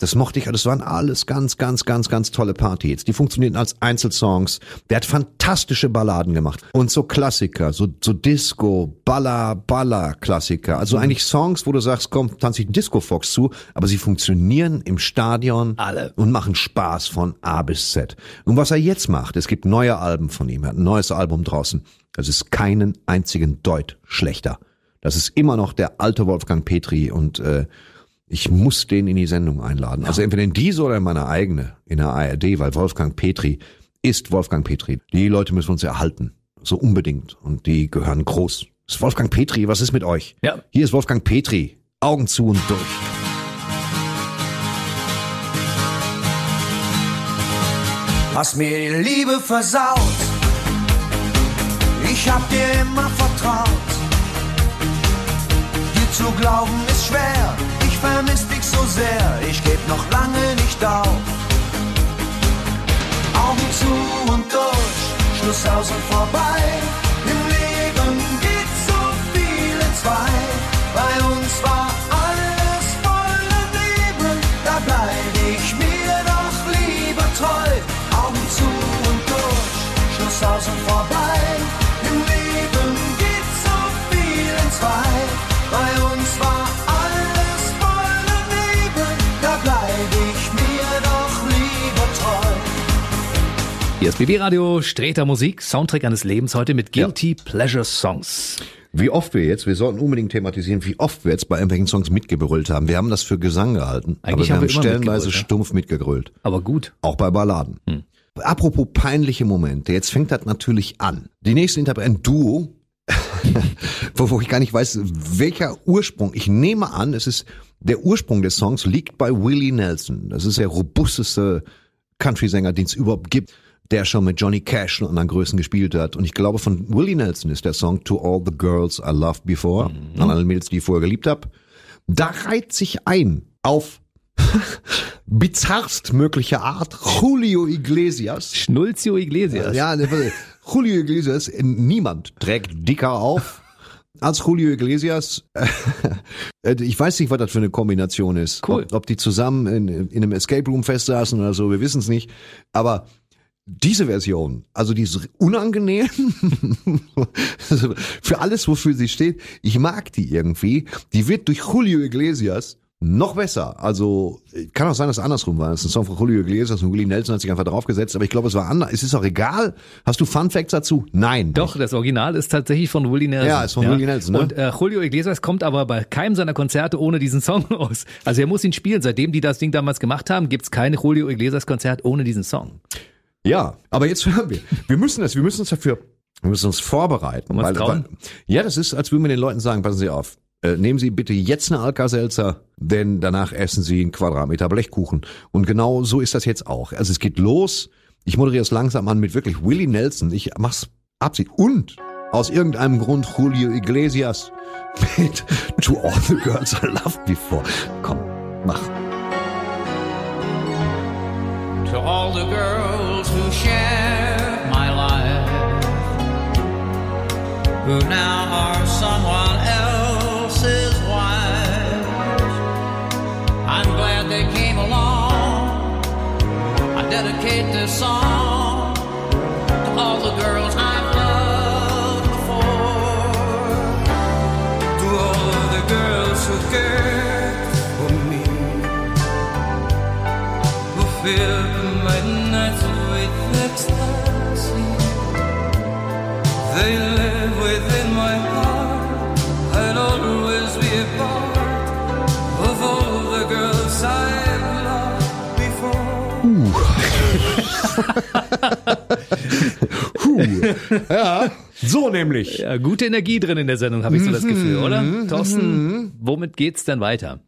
Das mochte ich, das waren alles ganz, ganz, ganz, ganz tolle Party-Hits. Die funktionierten als Einzelsongs. Der hat fantastische Balladen gemacht. Und so Klassiker, so, so Disco, Baller, Baller Klassiker. Also eigentlich Songs, wo du sagst, komm, tanz ich Disco Fox zu, aber sie funktionieren im Stadion Alle. und machen Spaß von A bis Z. Und was er jetzt macht, es gibt neue Alben von ihm, er hat ein neues Album draußen. Das ist keinen einzigen Deut schlechter. Das ist immer noch der alte Wolfgang Petri und äh, ich muss den in die Sendung einladen. Also entweder in diese oder in meine eigene, in der ARD, weil Wolfgang Petri ist Wolfgang Petri. Die Leute müssen uns erhalten. So unbedingt. Und die gehören groß. Das ist Wolfgang Petri, was ist mit euch? Ja. Hier ist Wolfgang Petri. Augen zu und durch. Hast mir die Liebe versaut. Ich hab dir immer vertraut. Dir zu glauben ist schwer. Ich vermiss dich so sehr. Ich geb noch lange nicht auf. Augen zu und durch. Schluss aus und vorbei. Im Leben geht so viel in zwei. Bei uns war alles voller Nebel. Da bleib ich mir doch lieber treu. Augen zu und durch. Schluss aus und vorbei. Hier ist BB Radio, Streter Musik, Soundtrack eines Lebens, heute mit Guilty Pleasure Songs. Wie oft wir jetzt, wir sollten unbedingt thematisieren, wie oft wir jetzt bei irgendwelchen Songs mitgebrüllt haben. Wir haben das für Gesang gehalten, Eigentlich aber haben wir wir haben immer stellenweise mitgebrüllt, ja. stumpf mitgegrölt. Aber gut. Auch bei Balladen. Apropos peinliche Momente, jetzt fängt das natürlich an. Die nächste Interpret ein Duo, wo, wo ich gar nicht weiß, welcher Ursprung. Ich nehme an, es ist der Ursprung des Songs liegt bei Willie Nelson. Das ist der robusteste Country-Sänger, den es überhaupt gibt, der schon mit Johnny Cash und anderen Größen gespielt hat. Und ich glaube, von Willie Nelson ist der Song To All the Girls I Loved Before, an alle Mädels, die ich vorher geliebt habe. Da reiht sich ein auf bizarrst mögliche Art Julio Iglesias. Schnulzio Iglesias. Ja. Julio Iglesias, niemand trägt dicker auf als Julio Iglesias. Ich weiß nicht, was das für eine Kombination ist. Cool. Ob, ob die zusammen in, in einem Escape Room festsaßen oder so, wir wissen es nicht. Aber diese Version, also die ist unangenehm für alles, wofür sie steht. Ich mag die irgendwie. Die wird durch Julio Iglesias noch besser. Also kann auch sein, dass es andersrum war. Es ist ein Song von Julio Iglesias und Willie Nelson hat sich einfach draufgesetzt. Aber ich glaube, es war anders. Es ist auch egal. Hast du Fun Facts dazu? Nein. Doch, das Original ist tatsächlich von Willie Nelson. Ja, ist von Willie Nelson, ne? Und äh, Julio Iglesias kommt aber bei keinem seiner Konzerte ohne diesen Song aus. Also er muss ihn spielen. Seitdem die das Ding damals gemacht haben, gibt's kein Julio Iglesias Konzert ohne diesen Song. Ja, aber jetzt hören wir. Wir müssen das, wir müssen uns dafür, wir müssen uns vorbereiten. Uns trauen? ja, das ist, als würden wir den Leuten sagen, passen Sie auf. Äh, nehmen Sie bitte jetzt eine Alka-Seltzer, denn danach essen Sie einen Quadratmeter Blechkuchen. Und genau so ist das jetzt auch. Also es geht los. Ich moderiere es langsam an mit wirklich Willie Nelson. Ich mach's Absicht. Und aus irgendeinem Grund Julio Iglesias mit To All the Girls I Loved Before. Komm, mach. to all the girls who now are someone else's wives. I'm glad they came along. I dedicate this song to all the girls I've loved before, to all the girls who cared for me who filled my nights with ecstasy. They Ja, so nämlich. Ja, gute Energie drin in der Sendung, habe ich so das Gefühl, oder? Thorsten, womit geht's denn weiter?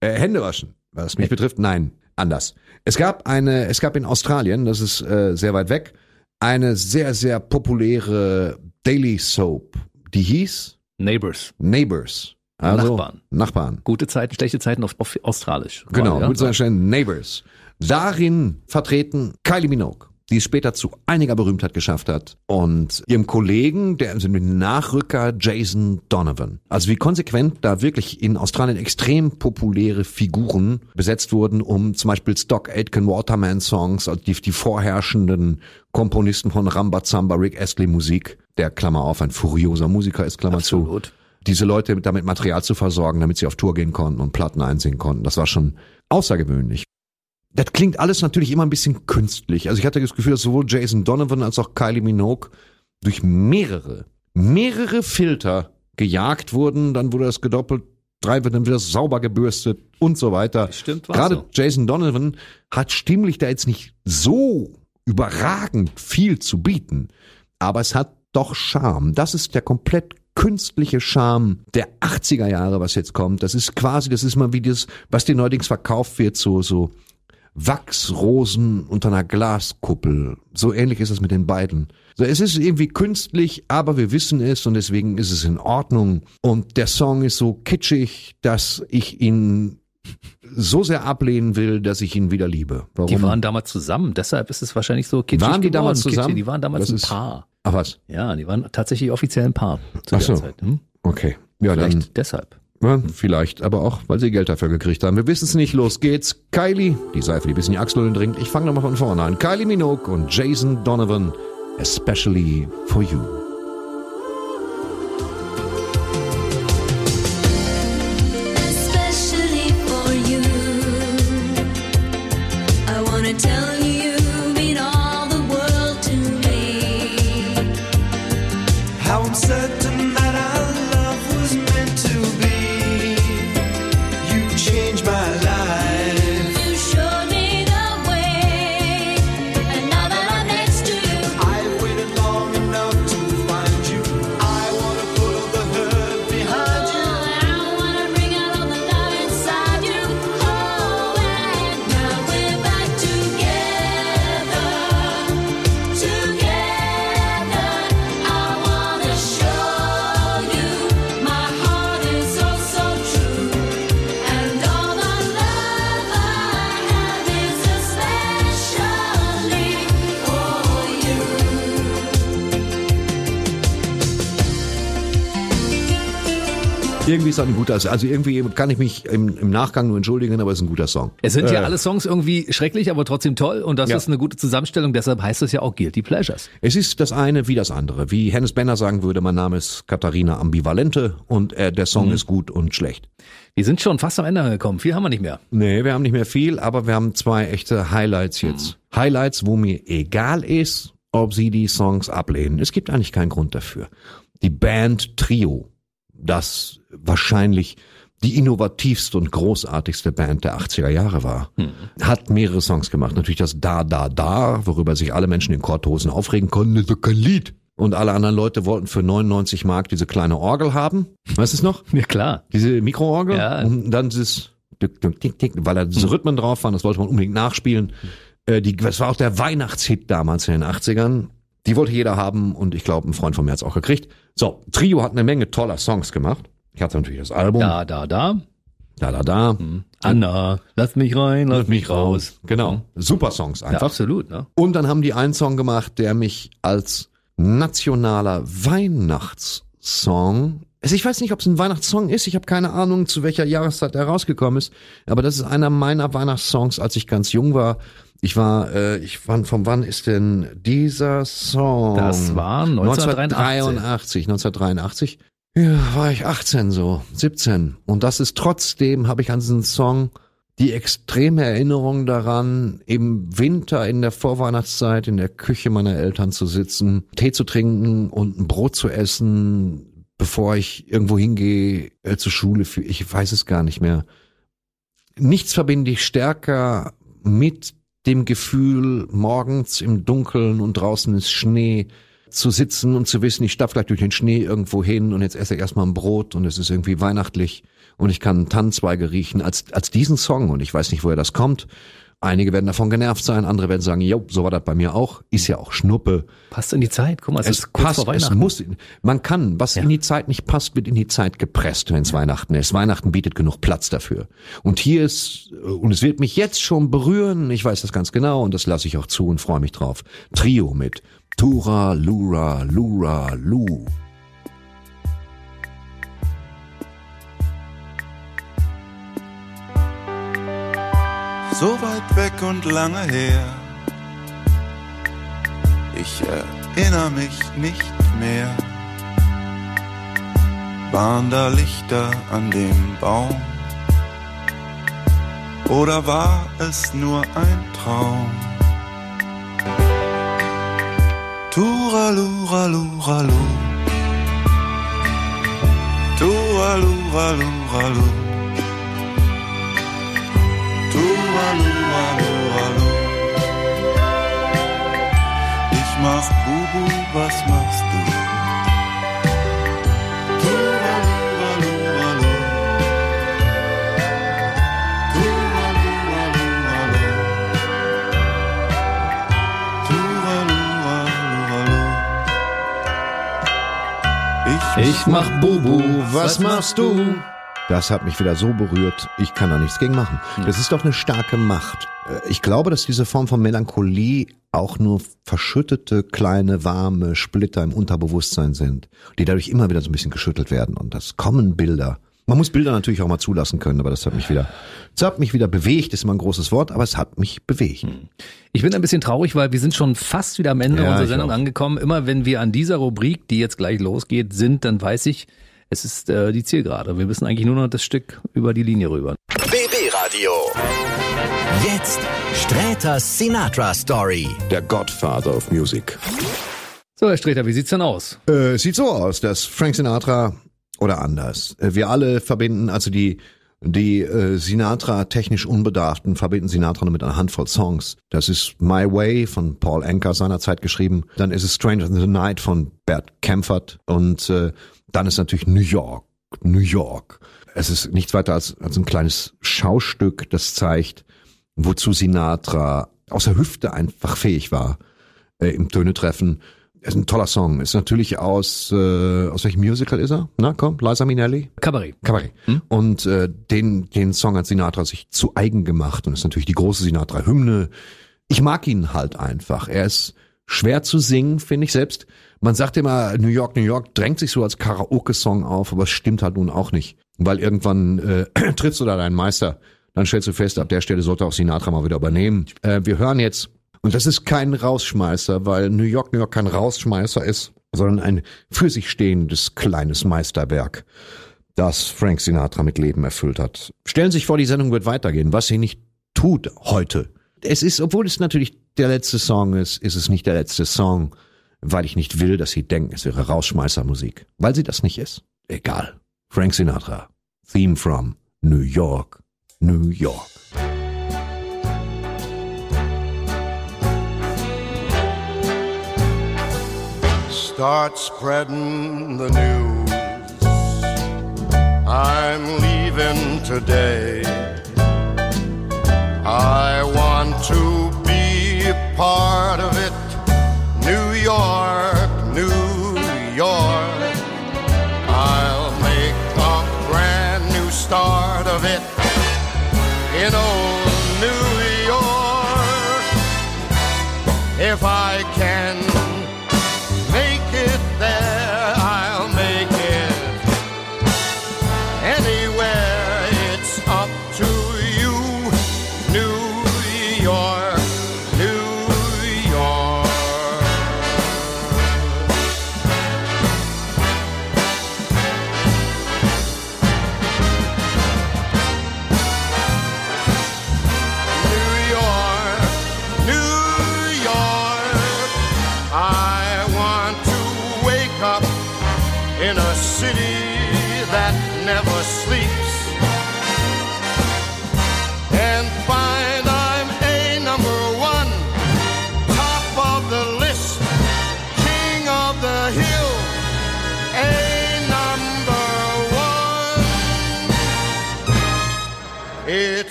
Äh, Hände waschen, was mich betrifft, nein, anders. Es gab eine, es gab in Australien, das ist äh, sehr weit weg, eine sehr, sehr populäre Daily Soap, die hieß Neighbors. Neighbors. Also Nachbarn. Nachbarn. Gute Zeiten, schlechte Zeiten auf, auf Australisch. Genau, ja? so stellen Neighbors. Darin vertreten Kylie Minogue, die es später zu einiger Berühmtheit geschafft hat, und ihrem Kollegen, der Nachrücker Jason Donovan. Also wie konsequent da wirklich in Australien extrem populäre Figuren besetzt wurden, um zum Beispiel Stock Aitken Waterman Songs, also die, die vorherrschenden Komponisten von Rambazamba, Rick Astley Musik, der Klammer auf, ein furioser Musiker ist, Klammer zu Absolut. diese Leute damit Material zu versorgen, damit sie auf Tour gehen konnten und Platten einsingen konnten. Das war schon außergewöhnlich. Das klingt alles natürlich immer ein bisschen künstlich. Also ich hatte das Gefühl, dass sowohl Jason Donovan als auch Kylie Minogue durch mehrere, mehrere Filter gejagt wurden. Dann wurde das gedoppelt, drei wird dann wieder sauber gebürstet und so weiter. Stimmt, war Gerade so. Jason Donovan hat stimmlich da jetzt nicht so überragend viel zu bieten, aber es hat doch Charme. Das ist der komplett künstliche Charme der 80er Jahre, was jetzt kommt. Das ist quasi, das ist mal wie das, was dir neuerdings verkauft wird, so, so Wachsrosen unter einer Glaskuppel. So ähnlich ist es mit den beiden. So, es ist irgendwie künstlich, aber wir wissen es und deswegen ist es in Ordnung. Und der Song ist so kitschig, dass ich ihn so sehr ablehnen will, dass ich ihn wieder liebe. Warum? Die waren damals zusammen, deshalb ist es wahrscheinlich so kitschig Waren die geworden. damals Kitschig, zusammen? Die waren damals Das ein Paar. Ach was? Ja, die waren tatsächlich offiziell ein Paar zu Ach der so. Zeit. Hm? Okay. Ja, Vielleicht dann deshalb. Vielleicht, aber auch, weil sie Geld dafür gekriegt haben. Wir wissen es nicht. Los geht's. Kylie, die Seife, die bis in die Achselhöhlen dringt. Ich fange nochmal von vorne an. Kylie Minogue und Jason Donovan, especially for you. Ist das ein guter, also irgendwie kann ich mich im, im Nachgang nur entschuldigen, aber es ist ein guter Song. Es sind ja Äh, alle Songs irgendwie schrecklich, aber trotzdem toll und das Ja. ist eine gute Zusammenstellung, deshalb heißt es ja auch Guilty Pleasures. Es ist das eine wie das andere. Wie Hennes Benner sagen würde, mein Name ist Katharina Ambivalente und äh, der Song ist gut und schlecht. Wir sind schon fast am Ende angekommen, viel haben wir nicht mehr. Nee, wir haben nicht mehr viel, aber wir haben zwei echte Highlights jetzt. Highlights, wo mir egal ist, ob sie die Songs ablehnen. Es gibt eigentlich keinen Grund dafür. Die Band Trio, das wahrscheinlich die innovativste und großartigste Band der 80er Jahre war, hat mehrere Songs gemacht. Natürlich das Da, Da, Da, worüber sich alle Menschen in Korthosen aufregen konnten, ist doch kein Lied. Und alle anderen Leute wollten für 99 Mark diese kleine Orgel haben. Weißt du es noch? Ja klar. Diese Mikroorgel Ja. und dann dieses Dück, Dück, Tick, Tick, weil da diese Rhythmen drauf waren, das wollte man unbedingt nachspielen. Äh, die, das war auch der Weihnachtshit damals in den 80ern. Die wollte jeder haben und ich glaube, ein Freund von mir hat es auch gekriegt. So, Trio hat eine Menge toller Songs gemacht. Ich hatte natürlich das Album. Da, da, da. Da, da, da. Anna, lass mich rein, lass mich raus. Genau. Super Songs Ja, einfach. absolut, ne? Und dann haben die einen Song gemacht, der mich als nationaler Weihnachtssong, also ich weiß nicht, ob es ein Weihnachtssong ist, ich habe keine Ahnung, zu welcher Jahreszeit er rausgekommen ist, aber das ist einer meiner Weihnachtssongs, als ich ganz jung war. Ich war, äh, ich wann, von wann ist denn dieser Song? Das war 1983. 1983, 1983. Ja, war ich 18 so, 17. Und das ist trotzdem, habe ich an diesen Song die extreme Erinnerung daran, im Winter in der Vorweihnachtszeit in der Küche meiner Eltern zu sitzen, Tee zu trinken und ein Brot zu essen, bevor ich irgendwo hingehe äh, zur Schule. Für, ich weiß es gar nicht mehr. Nichts verbinde ich stärker mit dem Gefühl, morgens im Dunkeln und draußen ist Schnee zu sitzen und zu wissen, ich stapf gleich durch den Schnee irgendwo hin und jetzt esse ich erstmal ein Brot und es ist irgendwie weihnachtlich und ich kann Tannenzweige riechen als, als diesen Song und ich weiß nicht, woher das kommt. Einige werden davon genervt sein, andere werden sagen, jo, so war das bei mir auch. Ist ja auch Schnuppe. Passt in die Zeit. Guck mal, es, Es ist kurz passt, vor es Weihnachten. muss, man kann, was Ja. in die Zeit nicht passt, wird in die Zeit gepresst, wenn es Weihnachten ist. Weihnachten bietet genug Platz dafür. Und hier ist, und es wird mich jetzt schon berühren, ich weiß das ganz genau und das lasse ich auch zu und freue mich drauf. Trio mit Tura, Lura, Lura, Lu. So weit weg und lange her. Ich erinnere mich nicht mehr. Waren da Lichter an dem Baum? Oder war es nur ein Traum? Turaluraluralu. Turaluraluralu. Ich mach Bubu, was machst du? Ich mach Bubu, Was machst du? Das hat mich wieder so berührt, ich kann da nichts gegen machen. Das ist doch eine starke Macht. Äh, Ich glaube, dass diese Form von Melancholie auch nur verschüttete, kleine, warme Splitter im Unterbewusstsein sind, die dadurch immer wieder so ein bisschen geschüttelt werden. Und das kommen Bilder. Man muss Bilder natürlich auch mal zulassen können, aber das hat mich wieder, das hat mich wieder bewegt, ist immer ein großes Wort, aber es hat mich bewegt. Ich bin ein bisschen traurig, weil wir sind schon fast wieder am Ende Ja, unserer Sendung angekommen. Immer wenn wir an dieser Rubrik, die jetzt gleich losgeht, sind, dann weiß ich, es ist äh, die Zielgerade. Wir müssen eigentlich nur noch das Stück über die Linie rüber. BB Radio. Jetzt Sträters Sinatra Story. Der Godfather of Music. So, Herr Streter, wie sieht's denn aus? Äh, sieht so aus, dass Frank Sinatra oder anders. Äh, wir alle verbinden, also die die äh, Sinatra technisch Unbedarften verbinden Sinatra nur mit einer Handvoll Songs. Das ist My Way von Paul Anker seinerzeit geschrieben. Dann ist es Stranger in the Night von Bert Kaempfert und äh, dann ist natürlich New York. New York. Es ist nichts weiter als, als ein kleines Schaustück, das zeigt, wozu Sinatra aus der Hüfte einfach fähig war äh, im Töne treffen. Ist ein toller Song. Ist natürlich aus äh, aus welchem Musical ist er? Na komm, Liza Minnelli. Cabaret. Cabaret. Und äh, den den Song hat Sinatra sich zu eigen gemacht und ist natürlich die große Sinatra-Hymne. Ich mag ihn halt einfach. Er ist schwer zu singen, finde ich selbst. Man sagt immer, New York, New York drängt sich so als Karaoke-Song auf, aber es stimmt halt nun auch nicht. Weil irgendwann äh, triffst du da deinen Meister, dann stellst du fest, ab der Stelle sollte auch Sinatra mal wieder übernehmen. Äh, wir hören jetzt, und das ist kein Rausschmeißer, weil New York, New York kein Rausschmeißer ist, sondern ein für sich stehendes kleines Meisterwerk, das Frank Sinatra mit Leben erfüllt hat. Stellen Sie sich vor, die Sendung wird weitergehen, was sie nicht tut heute. Es ist, obwohl es natürlich der letzte Song ist, ist es nicht der letzte Song, weil ich nicht will, dass Sie denken, es wäre Rausschmeißermusik. Weil sie das nicht ist. Egal. Frank Sinatra. Theme from New York, New York. Start spreading the news. I'm leaving today. I want to be a part of it. New York,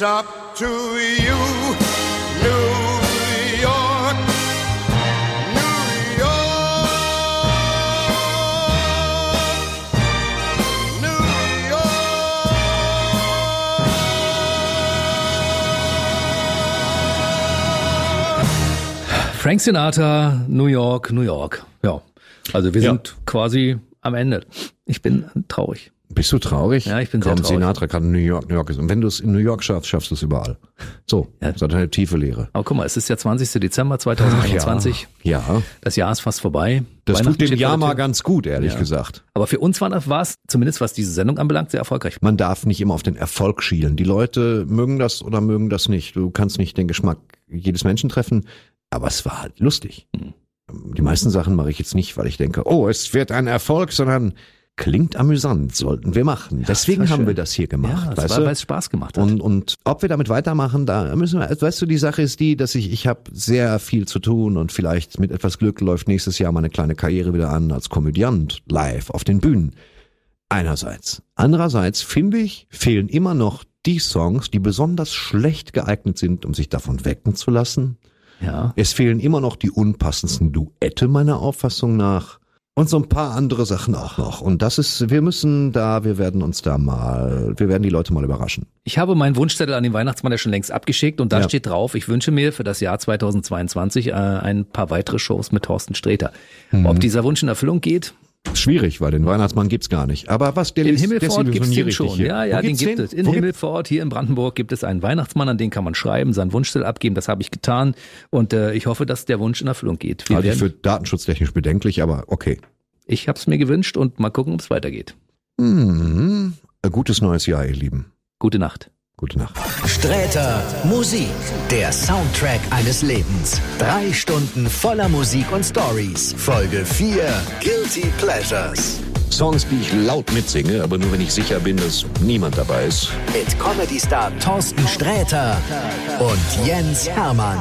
It's up to you, New York. New York, New Frank Sinatra, New York, New York. Ja. Also wir Ja. sind quasi am Ende. Ich bin traurig. Bist du traurig? Ja, ich bin sehr Komm, traurig. Sinatra kann New York, New York ist. Und wenn du es in New York schaffst, schaffst du es überall. So, das hat eine tiefe Lehre. Aber guck mal, es ist der 20. Dezember 2021. Ja, ja. Das Jahr ist fast vorbei. Das tut dem Jahr mal ganz gut, ehrlich Ja. gesagt. Aber für uns war es, zumindest was diese Sendung anbelangt, sehr erfolgreich. Man darf nicht immer auf den Erfolg schielen. Die Leute mögen das oder mögen das nicht. Du kannst nicht den Geschmack jedes Menschen treffen, aber es war halt lustig. Mhm. Die meisten Sachen mache ich jetzt nicht, weil ich denke, oh, es wird ein Erfolg, sondern klingt amüsant, sollten wir machen. Deswegen war haben schön. wir das hier gemacht. Ja, weil es Spaß gemacht hat. Und, und ob wir damit weitermachen, da müssen wir, weißt du, die Sache ist die, dass ich, ich habe sehr viel zu tun und vielleicht mit etwas Glück läuft nächstes Jahr meine kleine Karriere wieder an als Komödiant live auf den Bühnen. Einerseits. Andererseits finde ich, fehlen immer noch die Songs, die besonders schlecht geeignet sind, um sich davon wecken zu lassen. ja. Es fehlen immer noch die unpassendsten Duette meiner Auffassung nach. Und so ein paar andere Sachen auch noch. Und das ist, wir müssen da, wir werden uns da mal, wir werden die Leute mal überraschen. Ich habe meinen Wunschzettel an den Weihnachtsmann ja schon längst abgeschickt und da Ja. steht drauf, ich wünsche mir für das Jahr 2022 äh, ein paar weitere Shows mit Thorsten Sträter. Mhm. Ob dieser Wunsch in Erfüllung geht? Schwierig, weil den Weihnachtsmann gibt's gar nicht. Aber was der In Himmelfort der gibt es den schon. hier. Ja, Wo ja, den gibt's gibt es. In Wo gibt- Himmelfort, hier in Brandenburg, gibt es einen Weihnachtsmann, an den kann man schreiben, seinen Wunschzettel abgeben. Das habe ich getan und äh, ich hoffe, dass der Wunsch in Erfüllung geht. Wir Halte ich für datenschutztechnisch bedenklich, aber okay. ich habe es mir gewünscht und mal gucken, ob es weitergeht. Hm, ein gutes neues Jahr, ihr Lieben. Gute Nacht. Gute Nacht. Sträter Musik, der Soundtrack eines Lebens. Drei Stunden voller Musik und Stories. Folge 4 Guilty Pleasures. Songs, die ich laut mitsinge, aber nur wenn ich sicher bin, dass niemand dabei ist. Mit Comedy-Star Thorsten Sträter und Jens Hermann.